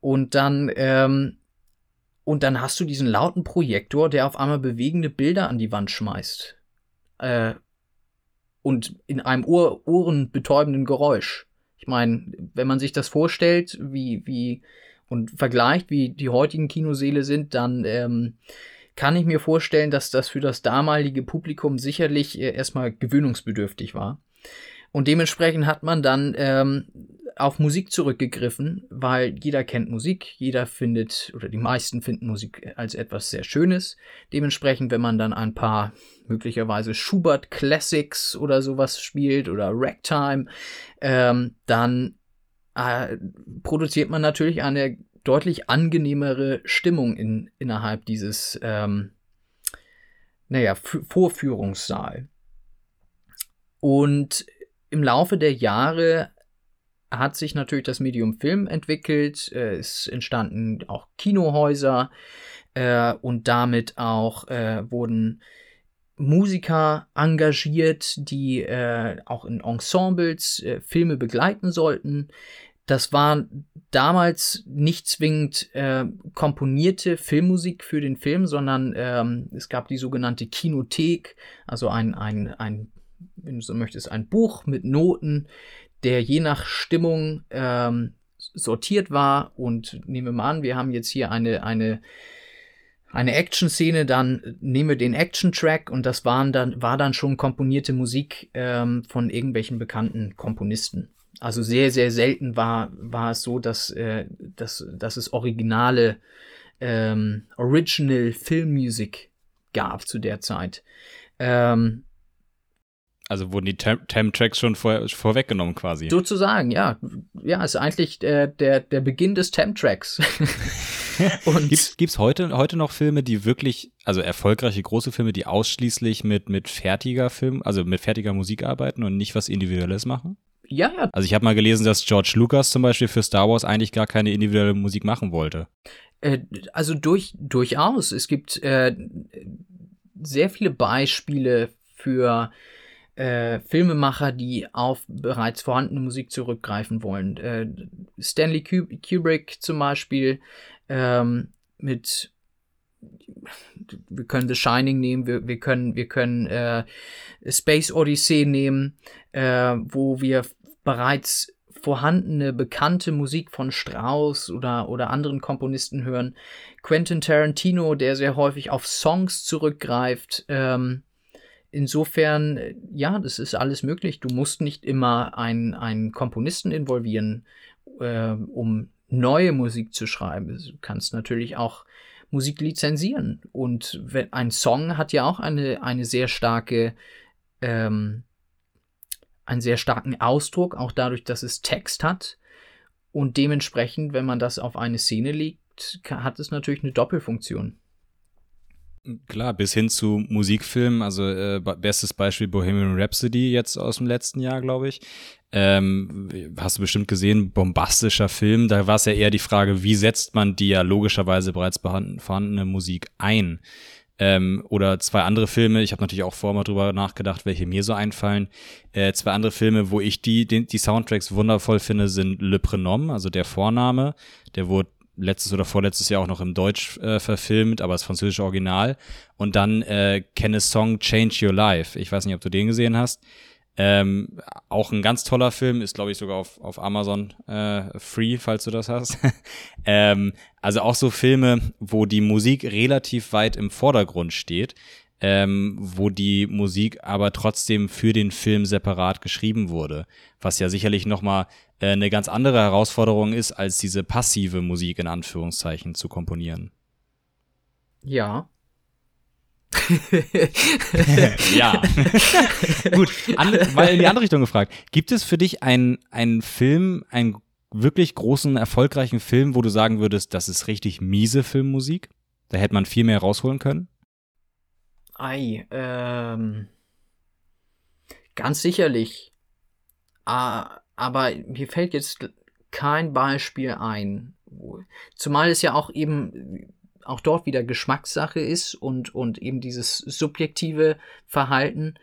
und dann ähm, und dann hast du diesen lauten Projektor, der auf einmal bewegende Bilder an die Wand schmeißt. Äh, und in einem Ohr ohrenbetäubenden Geräusch. Ich meine, wenn man sich das vorstellt, wie, wie und vergleicht, wie die heutigen Kinoseele sind, dann ähm, kann ich mir vorstellen, dass das für das damalige Publikum sicherlich äh, erstmal gewöhnungsbedürftig war. Und dementsprechend hat man dann ähm, auf Musik zurückgegriffen, weil jeder kennt Musik, jeder findet oder die meisten finden Musik als etwas sehr Schönes. Dementsprechend, wenn man dann ein paar möglicherweise Schubert Classics oder sowas spielt oder Ragtime, ähm, dann äh, produziert man natürlich eine deutlich angenehmere Stimmung in, innerhalb dieses, ähm, naja, Vorführungssaal. Und im Laufe der Jahre hat sich natürlich das Medium Film entwickelt. Äh, es entstanden auch Kinohäuser äh, und damit auch äh, wurden Musiker engagiert, die äh, auch in Ensembles äh, Filme begleiten sollten. Das war damals nicht zwingend äh, komponierte Filmmusik für den Film, sondern ähm, es gab die sogenannte Kinothek, also ein, ein, ein, wenn du so möchtest, ein Buch mit Noten, der je nach Stimmung ähm, sortiert war. Und nehmen wir mal an, wir haben jetzt hier eine, eine, eine Action-Szene, dann nehmen wir den Action-Track und das waren dann, war dann schon komponierte Musik ähm, von irgendwelchen bekannten Komponisten. Also sehr, sehr selten war, war es so, dass, äh, dass, dass es originale ähm, Original Filmmusik gab zu der Zeit. Ähm, Also wurden die Tem-Tracks schon vor, vorweggenommen quasi. Sozusagen, ja. Ja, ist eigentlich der, der, der Beginn des Tem-Tracks. Gibt es heute, heute noch Filme, die wirklich, also erfolgreiche große Filme, die ausschließlich mit, mit fertiger Film, also mit fertiger Musik arbeiten und nicht was Individuelles machen? Ja, ja. Also ich habe mal gelesen, dass George Lucas zum Beispiel für Star Wars eigentlich gar keine individuelle Musik machen wollte. Äh, also durch, durchaus. Es gibt äh, sehr viele Beispiele für äh, Filmemacher, die auf bereits vorhandene Musik zurückgreifen wollen. Äh, Stanley Kubrick zum Beispiel ähm, mit wir können The Shining nehmen, wir, wir können, wir können äh, Space Odyssey nehmen, äh, wo wir bereits vorhandene, bekannte Musik von Strauss oder, oder anderen Komponisten hören. Quentin Tarantino, der sehr häufig auf Songs zurückgreift. Ähm, insofern, ja, das ist alles möglich. Du musst nicht immer einen, einen Komponisten involvieren, äh, um neue Musik zu schreiben. Du kannst natürlich auch Musik lizenzieren. Und ein Song hat ja auch eine, eine sehr starke, ähm, einen sehr starken Ausdruck, auch dadurch, dass es Text hat. Und dementsprechend, wenn man das auf eine Szene legt, hat es natürlich eine Doppelfunktion. Klar, bis hin zu Musikfilmen, also äh, bestes Beispiel Bohemian Rhapsody jetzt aus dem letzten Jahr, glaube ich. Ähm, hast du bestimmt gesehen, bombastischer Film. Da war es ja eher die Frage, wie setzt man die ja logischerweise bereits vorhandene Musik ein? Ähm, oder zwei andere Filme, ich habe natürlich auch vorher mal drüber nachgedacht, welche mir so einfallen. Äh, zwei andere Filme, wo ich die, die, die Soundtracks wundervoll finde, sind Le Prenom, also der Vorname. Der wurde letztes oder vorletztes Jahr auch noch im Deutsch äh, verfilmt, aber das französische Original. Und dann äh, Kenne Song Change Your Life. Ich weiß nicht, ob du den gesehen hast. Ähm, auch ein ganz toller Film, ist glaube ich sogar auf, auf Amazon äh, free, falls du das hast. ähm, also auch so Filme, wo die Musik relativ weit im Vordergrund steht, ähm, wo die Musik aber trotzdem für den Film separat geschrieben wurde, was ja sicherlich nochmal äh, eine ganz andere Herausforderung ist, als diese passive Musik in Anführungszeichen zu komponieren. Ja, ja. Gut, an, mal in die andere Richtung gefragt. Gibt es für dich einen, einen Film, einen wirklich großen, erfolgreichen Film, wo du sagen würdest, das ist richtig miese Filmmusik? Da hätte man viel mehr rausholen können? Ei, ähm. Ganz sicherlich. Ah, aber mir fällt jetzt kein Beispiel ein. Zumal es ja auch eben auch dort wieder Geschmackssache ist und, und eben dieses subjektive Verhalten.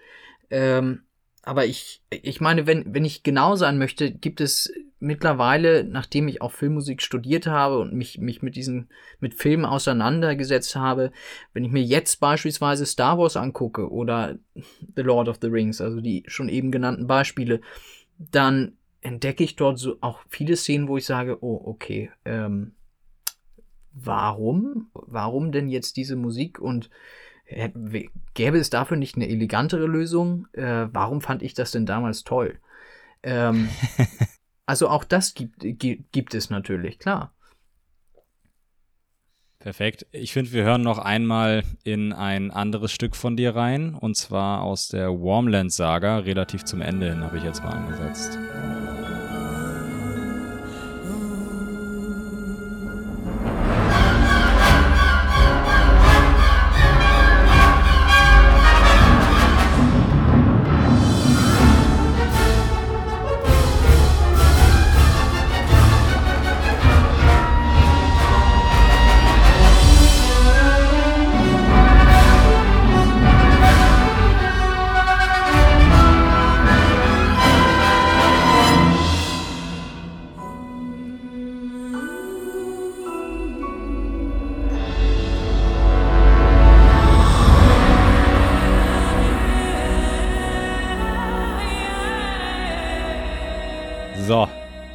Ähm, aber ich, ich meine, wenn, wenn ich genau sein möchte, gibt es mittlerweile, nachdem ich auch Filmmusik studiert habe und mich, mich mit diesen, mit Filmen auseinandergesetzt habe, wenn ich mir jetzt beispielsweise Star Wars angucke oder The Lord of the Rings, also die schon eben genannten Beispiele, dann entdecke ich dort so auch viele Szenen, wo ich sage, oh, okay, ähm, warum? Warum denn jetzt diese Musik und äh, gäbe es dafür nicht eine elegantere Lösung? Äh, warum fand ich das denn damals toll? Ähm, also auch das gibt, gibt es natürlich, klar. Perfekt. Ich finde, wir hören noch einmal in ein anderes Stück von dir rein, und zwar aus der Warmland-Saga. Relativ zum Ende hin habe ich jetzt mal angesetzt.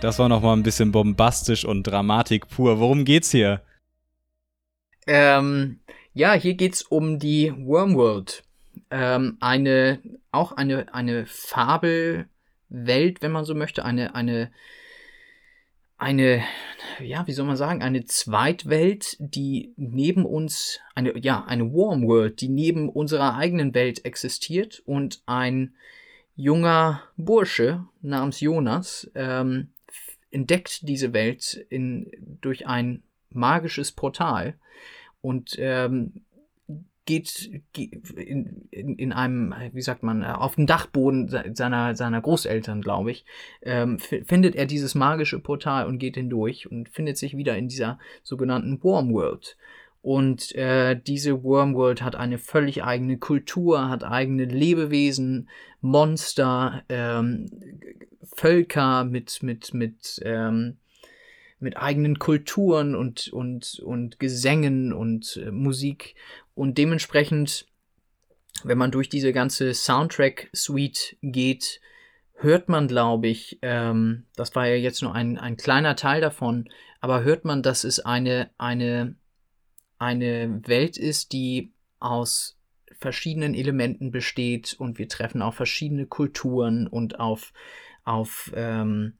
Das war noch mal ein bisschen bombastisch und Dramatik pur. Worum geht's hier? Ähm, ja, hier geht's um die Wormworld. Ähm, eine, auch eine, eine Fabelwelt, wenn man so möchte, eine, eine, eine, ja, wie soll man sagen, eine Zweitwelt, die neben uns, eine, ja, eine Wormworld, die neben unserer eigenen Welt existiert und ein, junger Bursche namens Jonas ähm, entdeckt diese Welt in, durch ein magisches Portal und ähm, geht, in, in, in, einem, wie sagt man, auf dem Dachboden seiner, seiner Großeltern, glaube ich, ähm, findet er dieses magische Portal und geht hindurch und findet sich wieder in dieser sogenannten Warm World. Und äh, diese Wormworld hat eine völlig eigene Kultur, hat eigene Lebewesen, Monster, ähm, Völker mit, mit, mit, ähm, mit eigenen Kulturen und, und, und Gesängen und äh, Musik. Und dementsprechend, wenn man durch diese ganze Soundtrack-Suite geht, hört man, glaube ich, ähm, das war ja jetzt nur ein, ein kleiner Teil davon, aber hört man, dass es eine, eine eine Welt ist, die aus verschiedenen Elementen besteht und wir treffen auf verschiedene Kulturen und auf, auf ähm,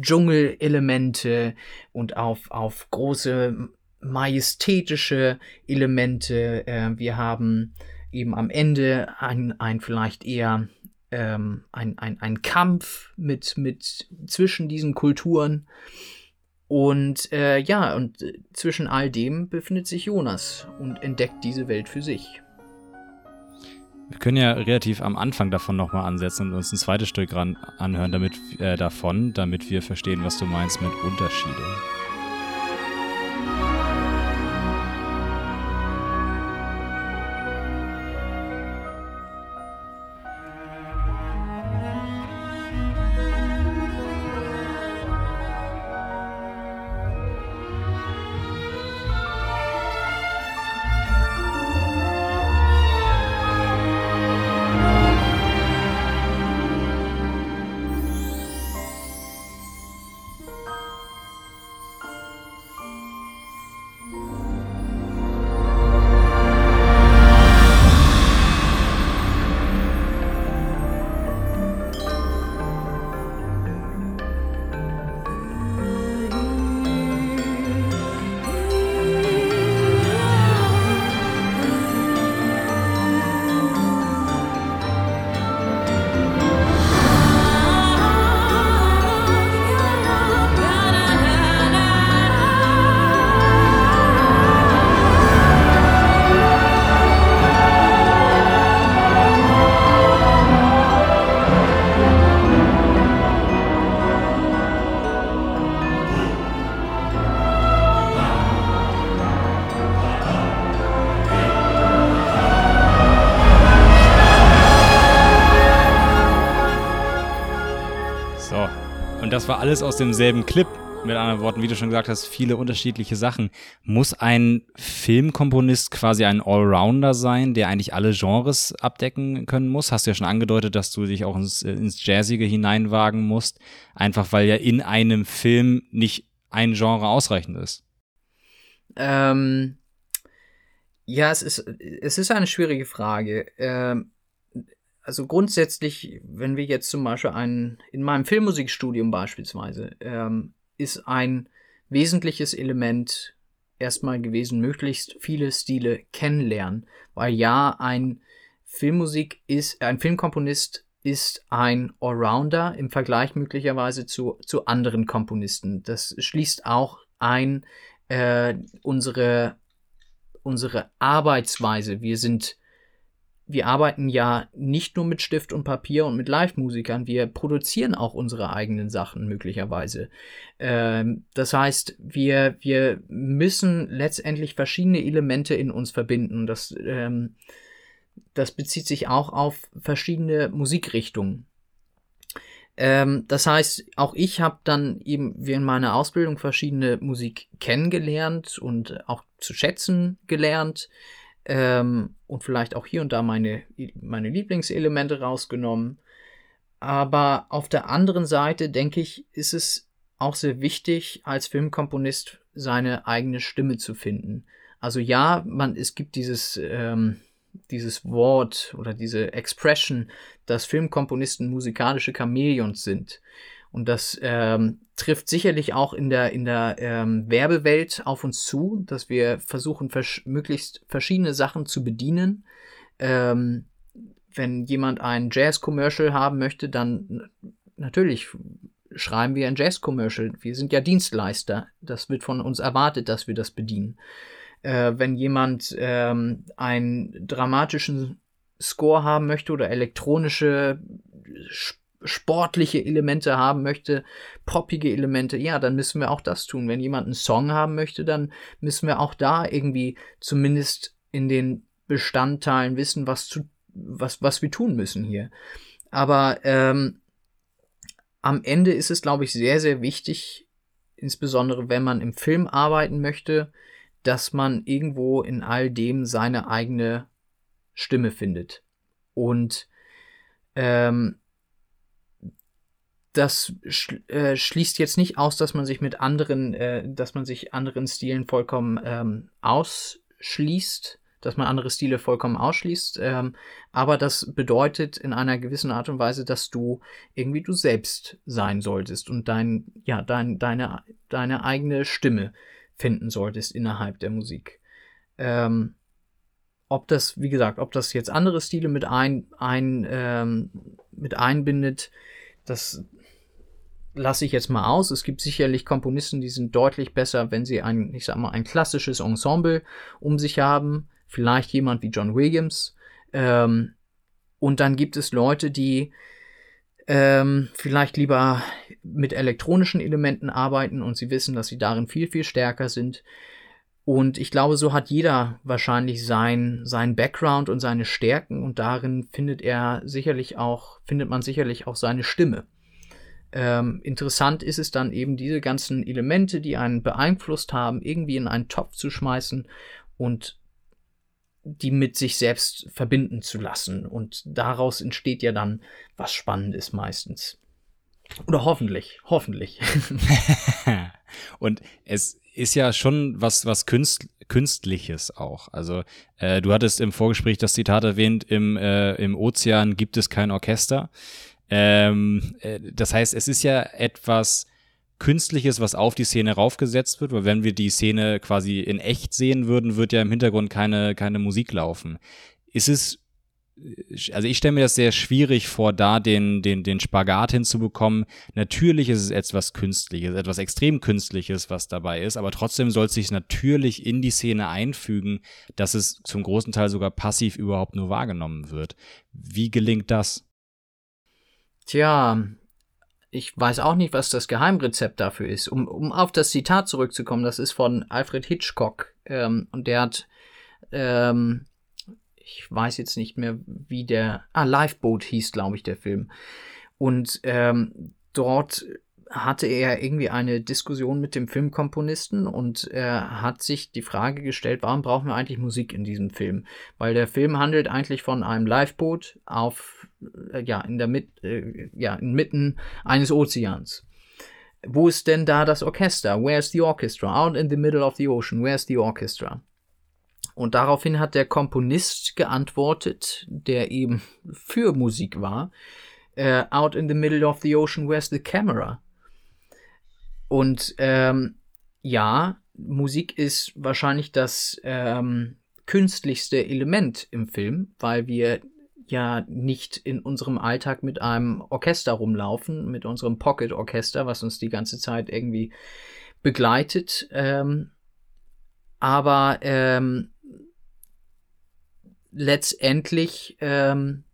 Dschungelelemente und auf, auf große majestätische Elemente. Äh, wir haben eben am Ende ein, ein vielleicht eher ähm, ein, ein, ein Kampf mit, mit zwischen diesen Kulturen. Und äh, ja, und äh, zwischen all dem befindet sich Jonas und entdeckt diese Welt für sich. Wir können ja relativ am Anfang davon nochmal ansetzen und uns ein zweites Stück ran anhören, damit äh, davon, damit wir verstehen, was du meinst mit Unterschiede. War alles aus demselben Clip. Mit anderen Worten, wie du schon gesagt hast, viele unterschiedliche Sachen. Muss ein Filmkomponist quasi ein Allrounder sein, der eigentlich alle Genres abdecken können muss? Hast du ja schon angedeutet, dass du dich auch ins, ins Jazzige hineinwagen musst. Einfach weil ja in einem Film nicht ein Genre ausreichend ist. Ähm, ja, es ist, es ist eine schwierige Frage. Ähm, also grundsätzlich, wenn wir jetzt zum Beispiel ein, in meinem Filmmusikstudium beispielsweise, ähm, ist ein wesentliches Element erstmal gewesen, möglichst viele Stile kennenlernen. Weil ja, ein Filmmusik ist, ein Filmkomponist ist ein Allrounder im Vergleich möglicherweise zu, zu anderen Komponisten. Das schließt auch ein äh, unsere, unsere Arbeitsweise. Wir sind wir arbeiten ja nicht nur mit Stift und Papier und mit Live-Musikern, wir produzieren auch unsere eigenen Sachen möglicherweise. Ähm, das heißt, wir, wir müssen letztendlich verschiedene Elemente in uns verbinden. Das, ähm, das bezieht sich auch auf verschiedene Musikrichtungen. Ähm, das heißt, auch ich habe dann eben während meiner Ausbildung verschiedene Musik kennengelernt und auch zu schätzen gelernt ähm, und vielleicht auch hier und da meine, meine Lieblingselemente rausgenommen. Aber auf der anderen Seite, denke ich, ist es auch sehr wichtig, als Filmkomponist seine eigene Stimme zu finden. Also ja, man, es gibt dieses, ähm, dieses Wort oder diese Expression, dass Filmkomponisten musikalische Chamäleons sind. Und das ähm, trifft sicherlich auch in der, in der ähm, Werbewelt auf uns zu, dass wir versuchen, vers möglichst verschiedene Sachen zu bedienen. Ähm, wenn jemand ein Jazz-Commercial haben möchte, dann natürlich schreiben wir ein Jazz-Commercial. Wir sind ja Dienstleister. Das wird von uns erwartet, dass wir das bedienen. Äh, wenn jemand ähm, einen dramatischen Score haben möchte oder elektronische sportliche Elemente haben möchte, poppige Elemente, ja, dann müssen wir auch das tun. Wenn jemand einen Song haben möchte, dann müssen wir auch da irgendwie zumindest in den Bestandteilen wissen, was zu, was, was wir tun müssen hier. Aber ähm, am Ende ist es, glaube ich, sehr, sehr wichtig, insbesondere wenn man im Film arbeiten möchte, dass man irgendwo in all dem seine eigene Stimme findet. Und ähm, das äh, schließt jetzt nicht aus, dass man sich mit anderen, äh, dass man sich anderen Stilen vollkommen ähm, ausschließt, dass man andere Stile vollkommen ausschließt. Ähm, aber das bedeutet in einer gewissen Art und Weise, dass du irgendwie du selbst sein solltest und dein, ja, dein, deine, deine eigene Stimme finden solltest innerhalb der Musik. Ähm, ob das, wie gesagt, ob das jetzt andere Stile mit ein, ein ähm, mit einbindet, das lasse ich jetzt mal aus. Es gibt sicherlich Komponisten, die sind deutlich besser, wenn sie ein, ich sag mal, ein klassisches Ensemble um sich haben. Vielleicht jemand wie John Williams. Ähm, und dann gibt es Leute, die ähm, vielleicht lieber mit elektronischen Elementen arbeiten und sie wissen, dass sie darin viel, viel stärker sind. Und ich glaube, so hat jeder wahrscheinlich sein, sein Background und seine Stärken und darin findet er sicherlich auch, findet man sicherlich auch seine Stimme. Ähm, interessant ist es dann eben, diese ganzen Elemente, die einen beeinflusst haben, irgendwie in einen Topf zu schmeißen und die mit sich selbst verbinden zu lassen. Und daraus entsteht ja dann was Spannendes meistens. Oder hoffentlich, hoffentlich. und es ist ja schon was, was Künst, Künstliches auch. Also äh, du hattest im Vorgespräch das Zitat erwähnt, im, äh, im Ozean gibt es kein Orchester. Ähm, äh, das heißt, es ist ja etwas Künstliches, was auf die Szene raufgesetzt wird, weil wenn wir die Szene quasi in echt sehen würden, wird ja im Hintergrund keine, keine Musik laufen. Ist es, also ich stelle mir das sehr schwierig vor, da den, den, den Spagat hinzubekommen. Natürlich ist es etwas Künstliches, etwas extrem Künstliches, was dabei ist, aber trotzdem soll es sich natürlich in die Szene einfügen, dass es zum großen Teil sogar passiv überhaupt nur wahrgenommen wird. Wie gelingt das? Tja, ich weiß auch nicht, was das Geheimrezept dafür ist. Um, um auf das Zitat zurückzukommen, das ist von Alfred Hitchcock. Ähm, und der hat, ähm, ich weiß jetzt nicht mehr, wie der, ah, Lifeboat hieß, glaube ich, der Film. Und ähm, dort hatte er irgendwie eine Diskussion mit dem Filmkomponisten und er hat sich die Frage gestellt, warum brauchen wir eigentlich Musik in diesem Film? Weil der Film handelt eigentlich von einem Lifeboot auf, äh, ja, in der Mit, äh, ja, inmitten eines Ozeans. Wo ist denn da das Orchester? Where's the orchestra? Out in the middle of the ocean. Where's the orchestra? Und daraufhin hat der Komponist geantwortet, der eben für Musik war, uh, Out in the middle of the ocean, where's the camera? Und ähm, ja, Musik ist wahrscheinlich das ähm, künstlichste Element im Film, weil wir ja nicht in unserem Alltag mit einem Orchester rumlaufen, mit unserem Pocket-Orchester, was uns die ganze Zeit irgendwie begleitet. Ähm, aber ähm, letztendlich ähm,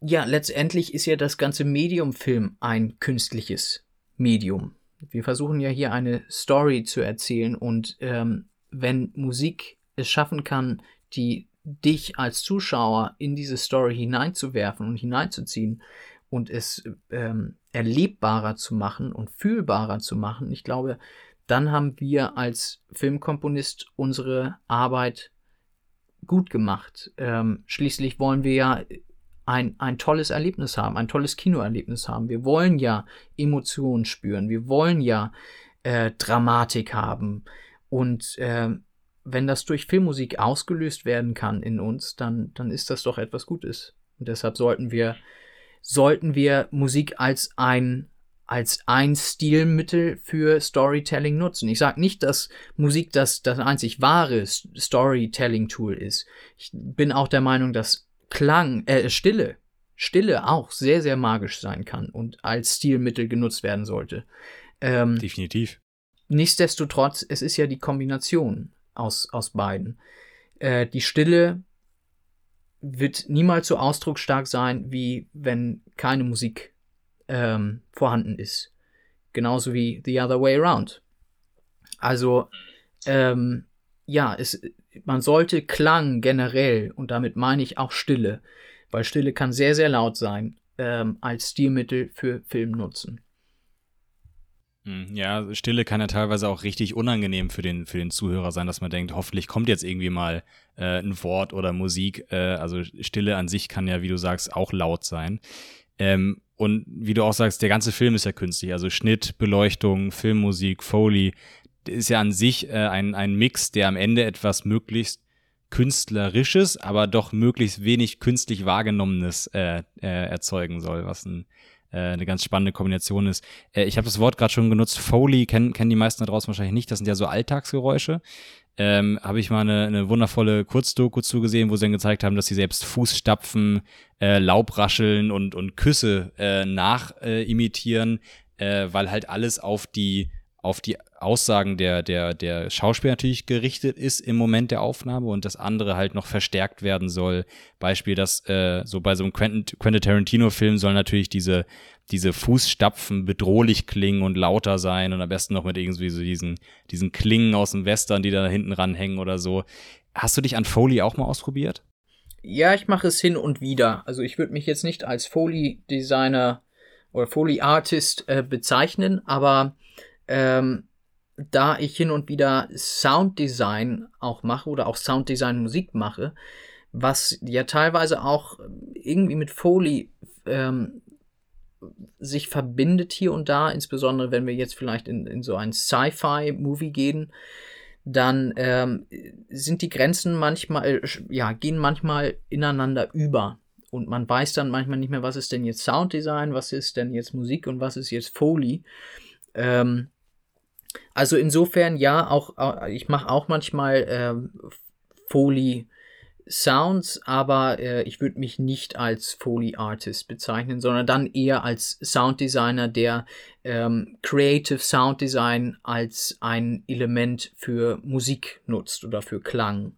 ja, letztendlich ist ja das ganze Medium-Film ein künstliches Medium. Wir versuchen ja hier eine Story zu erzählen und ähm, wenn Musik es schaffen kann, die dich als Zuschauer in diese Story hineinzuwerfen und hineinzuziehen und es ähm, erlebbarer zu machen und fühlbarer zu machen, ich glaube, dann haben wir als Filmkomponist unsere Arbeit gut gemacht. Ähm, schließlich wollen wir ja ein, ein tolles Erlebnis haben, ein tolles Kinoerlebnis haben. Wir wollen ja Emotionen spüren, wir wollen ja äh, Dramatik haben. Und äh, wenn das durch Filmmusik ausgelöst werden kann in uns, dann, dann ist das doch etwas Gutes. Und deshalb sollten wir, sollten wir Musik als ein als ein Stilmittel für Storytelling nutzen. Ich sage nicht, dass Musik das, das einzig wahre Storytelling-Tool ist. Ich bin auch der Meinung, dass Klang, äh, Stille, Stille auch sehr, sehr magisch sein kann und als Stilmittel genutzt werden sollte. Ähm, Definitiv. Nichtsdestotrotz, es ist ja die Kombination aus, aus beiden. Äh, die Stille wird niemals so ausdrucksstark sein, wie wenn keine Musik ähm, vorhanden ist. Genauso wie the other way around. Also, ähm, ja, es, man sollte Klang generell, und damit meine ich auch Stille, weil Stille kann sehr, sehr laut sein, ähm, als Stilmittel für Film nutzen. Hm, ja, Stille kann ja teilweise auch richtig unangenehm für den, für den Zuhörer sein, dass man denkt, hoffentlich kommt jetzt irgendwie mal äh, ein Wort oder Musik. Äh, also Stille an sich kann ja, wie du sagst, auch laut sein. Ähm, und wie du auch sagst, der ganze Film ist ja künstlich. Also Schnitt, Beleuchtung, Filmmusik, Foley, ist ja an sich äh, ein, ein Mix, der am Ende etwas möglichst künstlerisches, aber doch möglichst wenig künstlich wahrgenommenes äh, äh, erzeugen soll, was ein, äh, eine ganz spannende Kombination ist. Äh, ich habe das Wort gerade schon genutzt, Foley kennen, kennen die meisten da draußen wahrscheinlich nicht, das sind ja so Alltagsgeräusche. Ähm, habe ich mal eine, eine wundervolle Kurzdoku zugesehen, wo sie dann gezeigt haben, dass sie selbst Fußstapfen, äh, Laubrascheln und, und Küsse äh, nachimitieren, äh, äh, weil halt alles auf die auf die Aussagen der, der, der Schauspieler natürlich gerichtet ist im Moment der Aufnahme und das andere halt noch verstärkt werden soll. Beispiel, dass äh, so bei so einem Quentin, Quentin Tarantino-Film soll natürlich diese diese Fußstapfen bedrohlich klingen und lauter sein und am besten noch mit irgendwie so diesen, diesen Klingen aus dem Western, die da hinten ranhängen oder so. Hast du dich an Foley auch mal ausprobiert? Ja, ich mache es hin und wieder. Also ich würde mich jetzt nicht als Foley-Designer oder Foley-Artist äh, bezeichnen, aber ähm, da ich hin und wieder Sounddesign auch mache oder auch Sounddesign Musik mache, was ja teilweise auch irgendwie mit Foley ähm, sich verbindet hier und da, insbesondere wenn wir jetzt vielleicht in, in so ein Sci-Fi-Movie gehen, dann ähm, sind die Grenzen manchmal, äh, ja, gehen manchmal ineinander über. Und man weiß dann manchmal nicht mehr, was ist denn jetzt Sounddesign, was ist denn jetzt Musik und was ist jetzt Foley. Ähm, also insofern ja, auch ich mache auch manchmal ähm, Foley Sounds, aber äh, ich würde mich nicht als Foley Artist bezeichnen, sondern dann eher als Sounddesigner, der ähm, Creative Sound Design als ein Element für Musik nutzt oder für Klang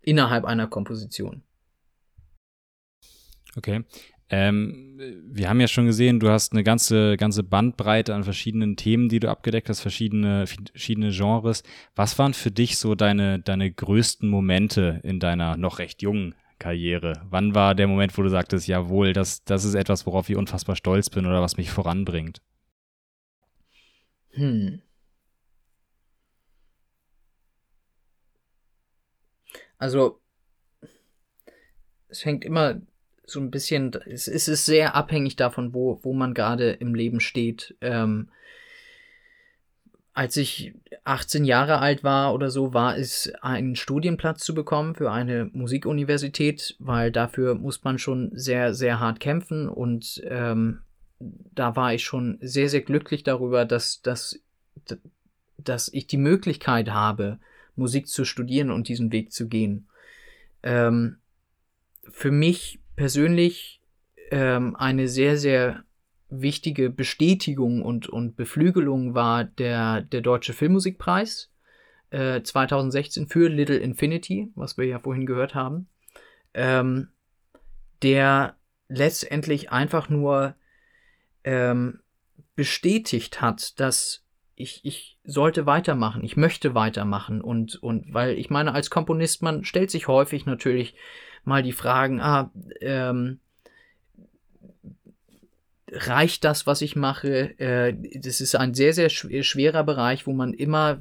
innerhalb einer Komposition. Okay. Ähm, wir haben ja schon gesehen, du hast eine ganze, ganze Bandbreite an verschiedenen Themen, die du abgedeckt hast, verschiedene, verschiedene Genres. Was waren für dich so deine, deine größten Momente in deiner noch recht jungen Karriere? Wann war der Moment, wo du sagtest, jawohl, das, das ist etwas, worauf ich unfassbar stolz bin oder was mich voranbringt? Hm. Also, es hängt immer so ein bisschen, es, es ist sehr abhängig davon, wo, wo man gerade im Leben steht. Ähm, als ich 18 Jahre alt war oder so, war es einen Studienplatz zu bekommen für eine Musikuniversität, weil dafür muss man schon sehr, sehr hart kämpfen und ähm, da war ich schon sehr, sehr glücklich darüber, dass, dass, dass ich die Möglichkeit habe, Musik zu studieren und diesen Weg zu gehen. Ähm, für mich persönlich ähm, eine sehr, sehr wichtige Bestätigung und, und Beflügelung war der, der Deutsche Filmmusikpreis äh, 2016 für Little Infinity, was wir ja vorhin gehört haben, ähm, der letztendlich einfach nur ähm, bestätigt hat, dass ich, ich sollte weitermachen, ich möchte weitermachen und, und weil ich meine, als Komponist, man stellt sich häufig natürlich mal die Fragen, ah, ähm, reicht das, was ich mache? Äh, das ist ein sehr, sehr schwerer Bereich, wo man immer,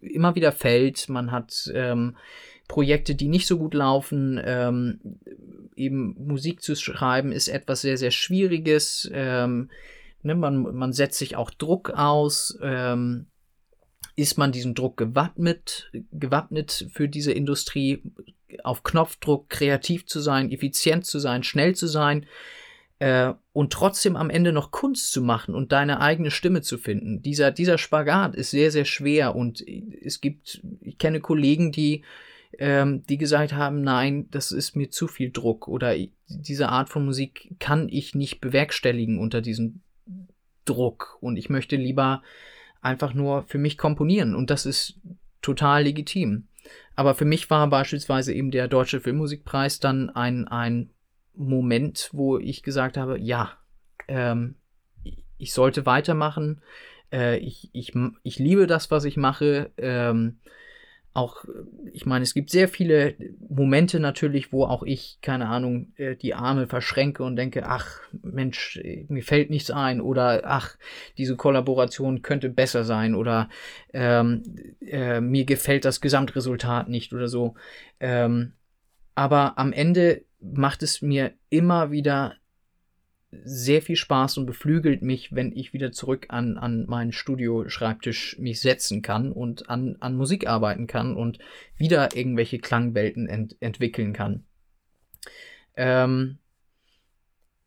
immer wieder fällt. Man hat ähm, Projekte, die nicht so gut laufen. Ähm, eben Musik zu schreiben ist etwas sehr, sehr Schwieriges. Ähm, ne, man, man setzt sich auch Druck aus. Ähm, ist man diesem Druck gewappnet, gewappnet für diese Industrie? Auf Knopfdruck kreativ zu sein, effizient zu sein, schnell zu sein. äh, und trotzdem am Ende noch Kunst zu machen und deine eigene Stimme zu finden. Dieser, dieser Spagat ist sehr, sehr schwer und es gibt, ich kenne Kollegen, die, ähm, die gesagt haben, nein, das ist mir zu viel Druck oder diese Art von Musik kann ich nicht bewerkstelligen unter diesem Druck und ich möchte lieber einfach nur für mich komponieren und das ist total legitim. Aber für mich war beispielsweise eben der Deutsche Filmmusikpreis dann ein, ein Moment, wo ich gesagt habe, ja, ähm, ich sollte weitermachen. Äh, ich, ich, ich liebe das, was ich mache. Ähm, auch, ich meine, es gibt sehr viele Momente natürlich, wo auch ich, keine Ahnung, äh, die Arme verschränke und denke, ach Mensch, mir fällt nichts ein oder ach, diese Kollaboration könnte besser sein oder ähm, äh, mir gefällt das Gesamtresultat nicht oder so. Ähm, aber am Ende macht es mir immer wieder sehr viel Spaß und beflügelt mich, wenn ich wieder zurück an, an meinen Studioschreibtisch mich setzen kann und an, an Musik arbeiten kann und wieder irgendwelche Klangwelten ent, entwickeln kann. Ähm,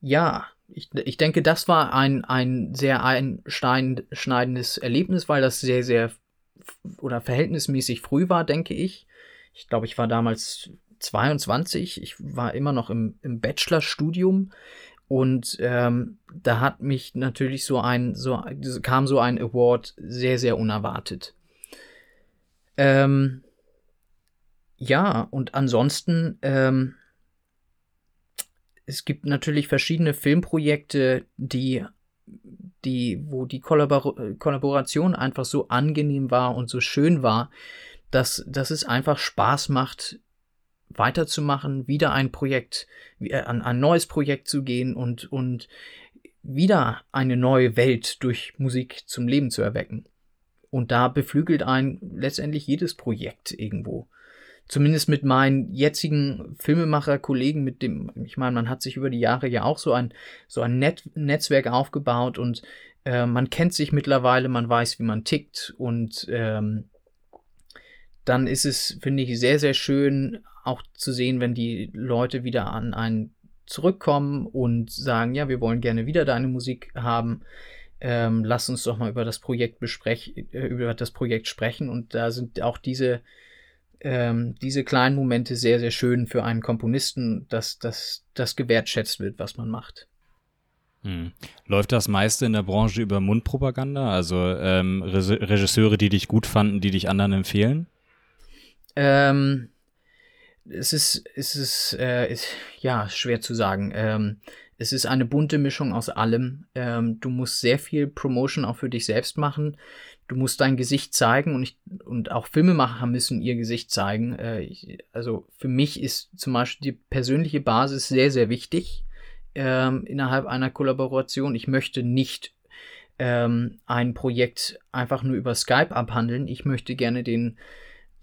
ja, ich, ich denke, das war ein, ein sehr einschneidendes Erlebnis, weil das sehr, sehr oder verhältnismäßig früh war, denke ich. Ich glaube, ich war damals 22, ich war immer noch im, im Bachelorstudium und ähm, da hat mich natürlich so ein, so kam so ein Award sehr, sehr unerwartet. Ähm, ja, und ansonsten, ähm, es gibt natürlich verschiedene Filmprojekte, die, die, wo die Kollabor Kollaboration einfach so angenehm war und so schön war, dass, dass es einfach Spaß macht, weiterzumachen, wieder ein Projekt, äh, an ein neues Projekt zu gehen und, und wieder eine neue Welt durch Musik zum Leben zu erwecken. Und da beflügelt ein letztendlich jedes Projekt irgendwo. Zumindest mit meinen jetzigen Filmemacher-Kollegen, mit dem, ich meine, man hat sich über die Jahre ja auch so ein, so ein Net Netzwerk aufgebaut und äh, man kennt sich mittlerweile, man weiß, wie man tickt und ähm, dann ist es, finde ich, sehr, sehr schön, auch zu sehen, wenn die Leute wieder an einen zurückkommen und sagen, ja, wir wollen gerne wieder deine Musik haben. Ähm, lass uns doch mal über das Projekt besprechen, äh, über das Projekt sprechen. Und da sind auch diese, ähm, diese kleinen Momente sehr, sehr schön für einen Komponisten, dass das gewertschätzt wird, was man macht. Hm. Läuft das meiste in der Branche über Mundpropaganda? Also ähm, Regisseure, die dich gut fanden, die dich anderen empfehlen? Ähm, es ist, es ist, äh, ist ja schwer zu sagen. Ähm, es ist eine bunte Mischung aus allem. Ähm, du musst sehr viel Promotion auch für dich selbst machen. Du musst dein Gesicht zeigen und, ich, und auch Filmemacher müssen ihr Gesicht zeigen. Äh, ich, also für mich ist zum Beispiel die persönliche Basis sehr, sehr wichtig ähm, innerhalb einer Kollaboration. Ich möchte nicht ähm, ein Projekt einfach nur über Skype abhandeln. Ich möchte gerne den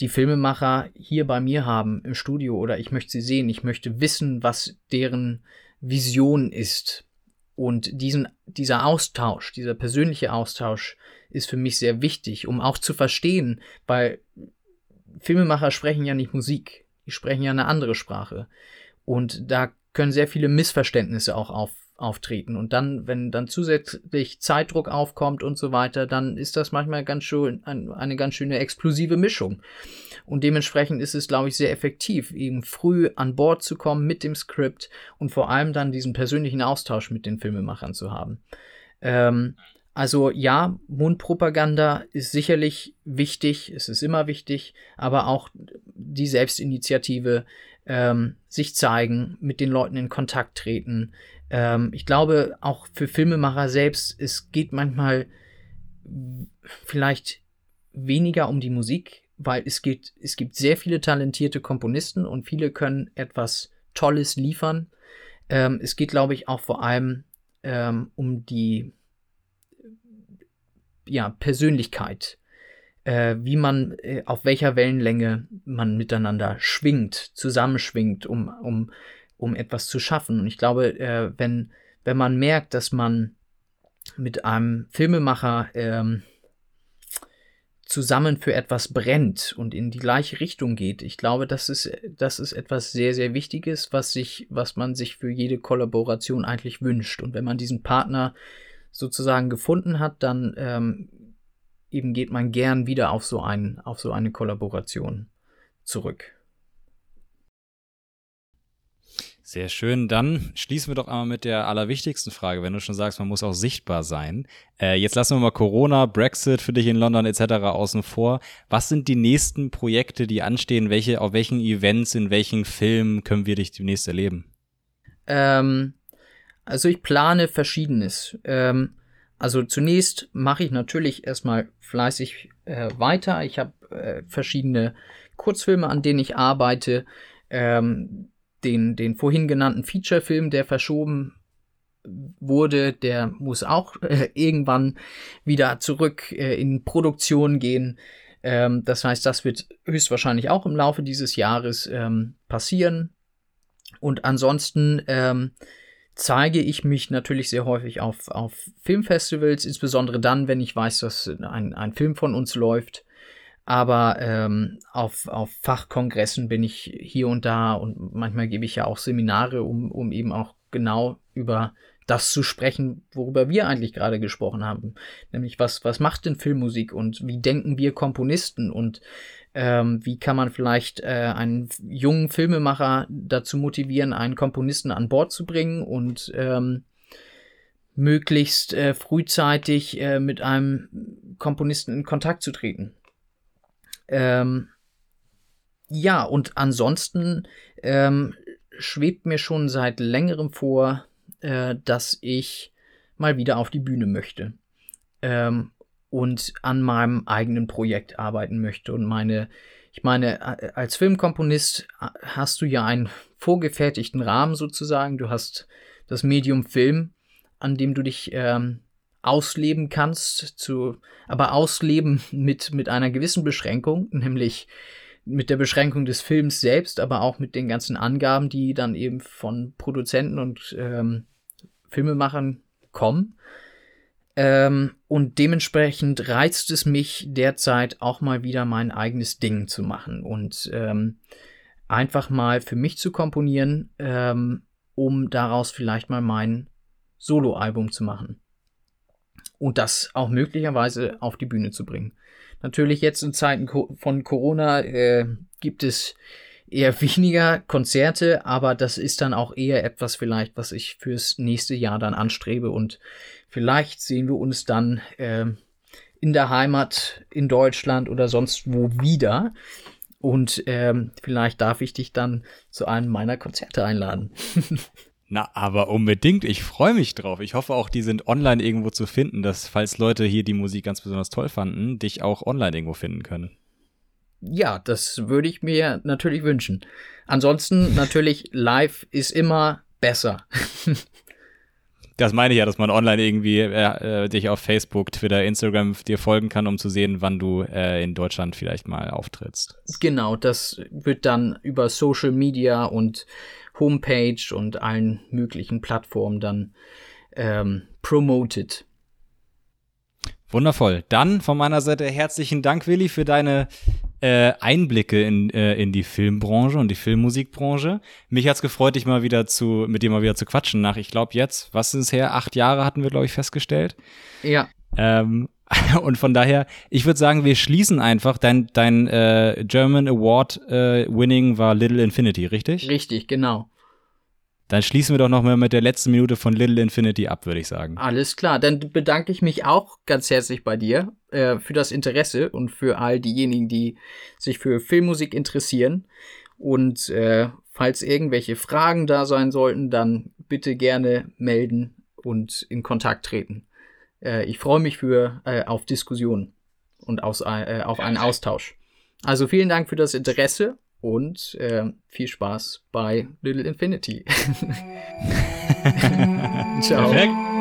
die Filmemacher hier bei mir haben im Studio oder ich möchte sie sehen, ich möchte wissen, was deren Vision ist. Und diesen, dieser Austausch, dieser persönliche Austausch ist für mich sehr wichtig, um auch zu verstehen, weil Filmemacher sprechen ja nicht Musik, die sprechen ja eine andere Sprache. Und da können sehr viele Missverständnisse auch auf, auftreten. Und dann, wenn dann zusätzlich Zeitdruck aufkommt und so weiter, dann ist das manchmal ganz schön ein, eine ganz schöne explosive Mischung. Und dementsprechend ist es, glaube ich, sehr effektiv, eben früh an Bord zu kommen mit dem Skript und vor allem dann diesen persönlichen Austausch mit den Filmemachern zu haben. Ähm, also ja, Mundpropaganda ist sicherlich wichtig, es ist immer wichtig, aber auch die Selbstinitiative, ähm, sich zeigen, mit den Leuten in Kontakt treten, ähm, ich glaube, auch für Filmemacher selbst, es geht manchmal vielleicht weniger um die Musik, weil es geht, es gibt sehr viele talentierte Komponisten und viele können etwas Tolles liefern. Ähm, es geht, glaube ich, auch vor allem ähm, um die ja, Persönlichkeit, äh, wie man, äh, auf welcher Wellenlänge man miteinander schwingt, zusammenschwingt, um, um um etwas zu schaffen. Und ich glaube, äh, wenn, wenn man merkt, dass man mit einem Filmemacher ähm, zusammen für etwas brennt und in die gleiche Richtung geht. Ich glaube, das ist, das ist etwas sehr, sehr Wichtiges, was sich, was man sich für jede Kollaboration eigentlich wünscht. Und wenn man diesen Partner sozusagen gefunden hat, dann ähm, eben geht man gern wieder auf so ein, auf so eine Kollaboration zurück. Sehr schön. Dann schließen wir doch einmal mit der allerwichtigsten Frage, wenn du schon sagst, man muss auch sichtbar sein. Äh, jetzt lassen wir mal Corona, Brexit für dich in London etc. außen vor. Was sind die nächsten Projekte, die anstehen? Welche, auf welchen Events, in welchen Filmen können wir dich demnächst erleben? Ähm, also ich plane verschiedenes. Ähm, also zunächst mache ich natürlich erstmal fleißig äh, weiter. Ich habe äh, verschiedene Kurzfilme, an denen ich arbeite. Ähm, den, den vorhin genannten Feature-Film, der verschoben wurde, der muss auch äh, irgendwann wieder zurück äh, in Produktion gehen. Ähm, das heißt, das wird höchstwahrscheinlich auch im Laufe dieses Jahres ähm, passieren. Und ansonsten ähm, zeige ich mich natürlich sehr häufig auf, auf Filmfestivals, insbesondere dann, wenn ich weiß, dass ein, ein Film von uns läuft. Aber ähm, auf, auf Fachkongressen bin ich hier und da und manchmal gebe ich ja auch Seminare, um, um eben auch genau über das zu sprechen, worüber wir eigentlich gerade gesprochen haben. Nämlich, was, was macht denn Filmmusik und wie denken wir Komponisten und ähm, wie kann man vielleicht äh, einen jungen Filmemacher dazu motivieren, einen Komponisten an Bord zu bringen und ähm, möglichst äh, frühzeitig äh, mit einem Komponisten in Kontakt zu treten. Ähm, ja, und ansonsten ähm, schwebt mir schon seit längerem vor, äh, dass ich mal wieder auf die Bühne möchte ähm, und an meinem eigenen Projekt arbeiten möchte. Und meine, ich meine, als Filmkomponist hast du ja einen vorgefertigten Rahmen sozusagen. Du hast das Medium Film, an dem du dich ähm, ausleben kannst, zu, aber ausleben mit, mit einer gewissen Beschränkung, nämlich mit der Beschränkung des Films selbst, aber auch mit den ganzen Angaben, die dann eben von Produzenten und ähm, Filmemachern kommen. Ähm, und dementsprechend reizt es mich derzeit auch mal wieder mein eigenes Ding zu machen und ähm, einfach mal für mich zu komponieren, ähm, um daraus vielleicht mal mein Soloalbum zu machen und das auch möglicherweise auf die Bühne zu bringen. Natürlich jetzt in Zeiten von Corona äh, gibt es eher weniger Konzerte, aber das ist dann auch eher etwas vielleicht, was ich fürs nächste Jahr dann anstrebe und vielleicht sehen wir uns dann äh, in der Heimat in Deutschland oder sonst wo wieder. Und ähm, vielleicht darf ich dich dann zu einem meiner Konzerte einladen. Na, aber unbedingt. Ich freue mich drauf. Ich hoffe auch, die sind online irgendwo zu finden, dass, falls Leute hier die Musik ganz besonders toll fanden, dich auch online irgendwo finden können. Ja, das würde ich mir natürlich wünschen. Ansonsten natürlich live ist immer besser. das meine ich ja, dass man online irgendwie äh, äh, dich auf Facebook, Twitter, Instagram dir folgen kann, um zu sehen, wann du äh, in Deutschland vielleicht mal auftrittst. Genau, das wird dann über Social Media und Homepage und allen möglichen Plattformen dann ähm, promoted. Wundervoll. Dann von meiner Seite herzlichen Dank, Willi, für deine äh, Einblicke in, äh, in die Filmbranche und die Filmmusikbranche. Mich hat's gefreut, dich mal wieder zu, mit dir mal wieder zu quatschen. Nach, ich glaube jetzt, was ist es her? Acht Jahre hatten wir, glaube ich, festgestellt. Ja. Ähm, und von daher, ich würde sagen, wir schließen einfach. Dein, dein äh, German Award äh, Winning war Little Infinity, richtig? Richtig, genau. Dann schließen wir doch noch mal mit der letzten Minute von Little Infinity ab, würde ich sagen. Alles klar, dann bedanke ich mich auch ganz herzlich bei dir äh, für das Interesse und für all diejenigen, die sich für Filmmusik interessieren. Und äh, falls irgendwelche Fragen da sein sollten, dann bitte gerne melden und in Kontakt treten. Äh, ich freue mich für, äh, auf Diskussionen und aus, äh, auf einen Austausch. Also vielen Dank für das Interesse und äh, viel Spaß bei Little Infinity. Ciao. Perfekt.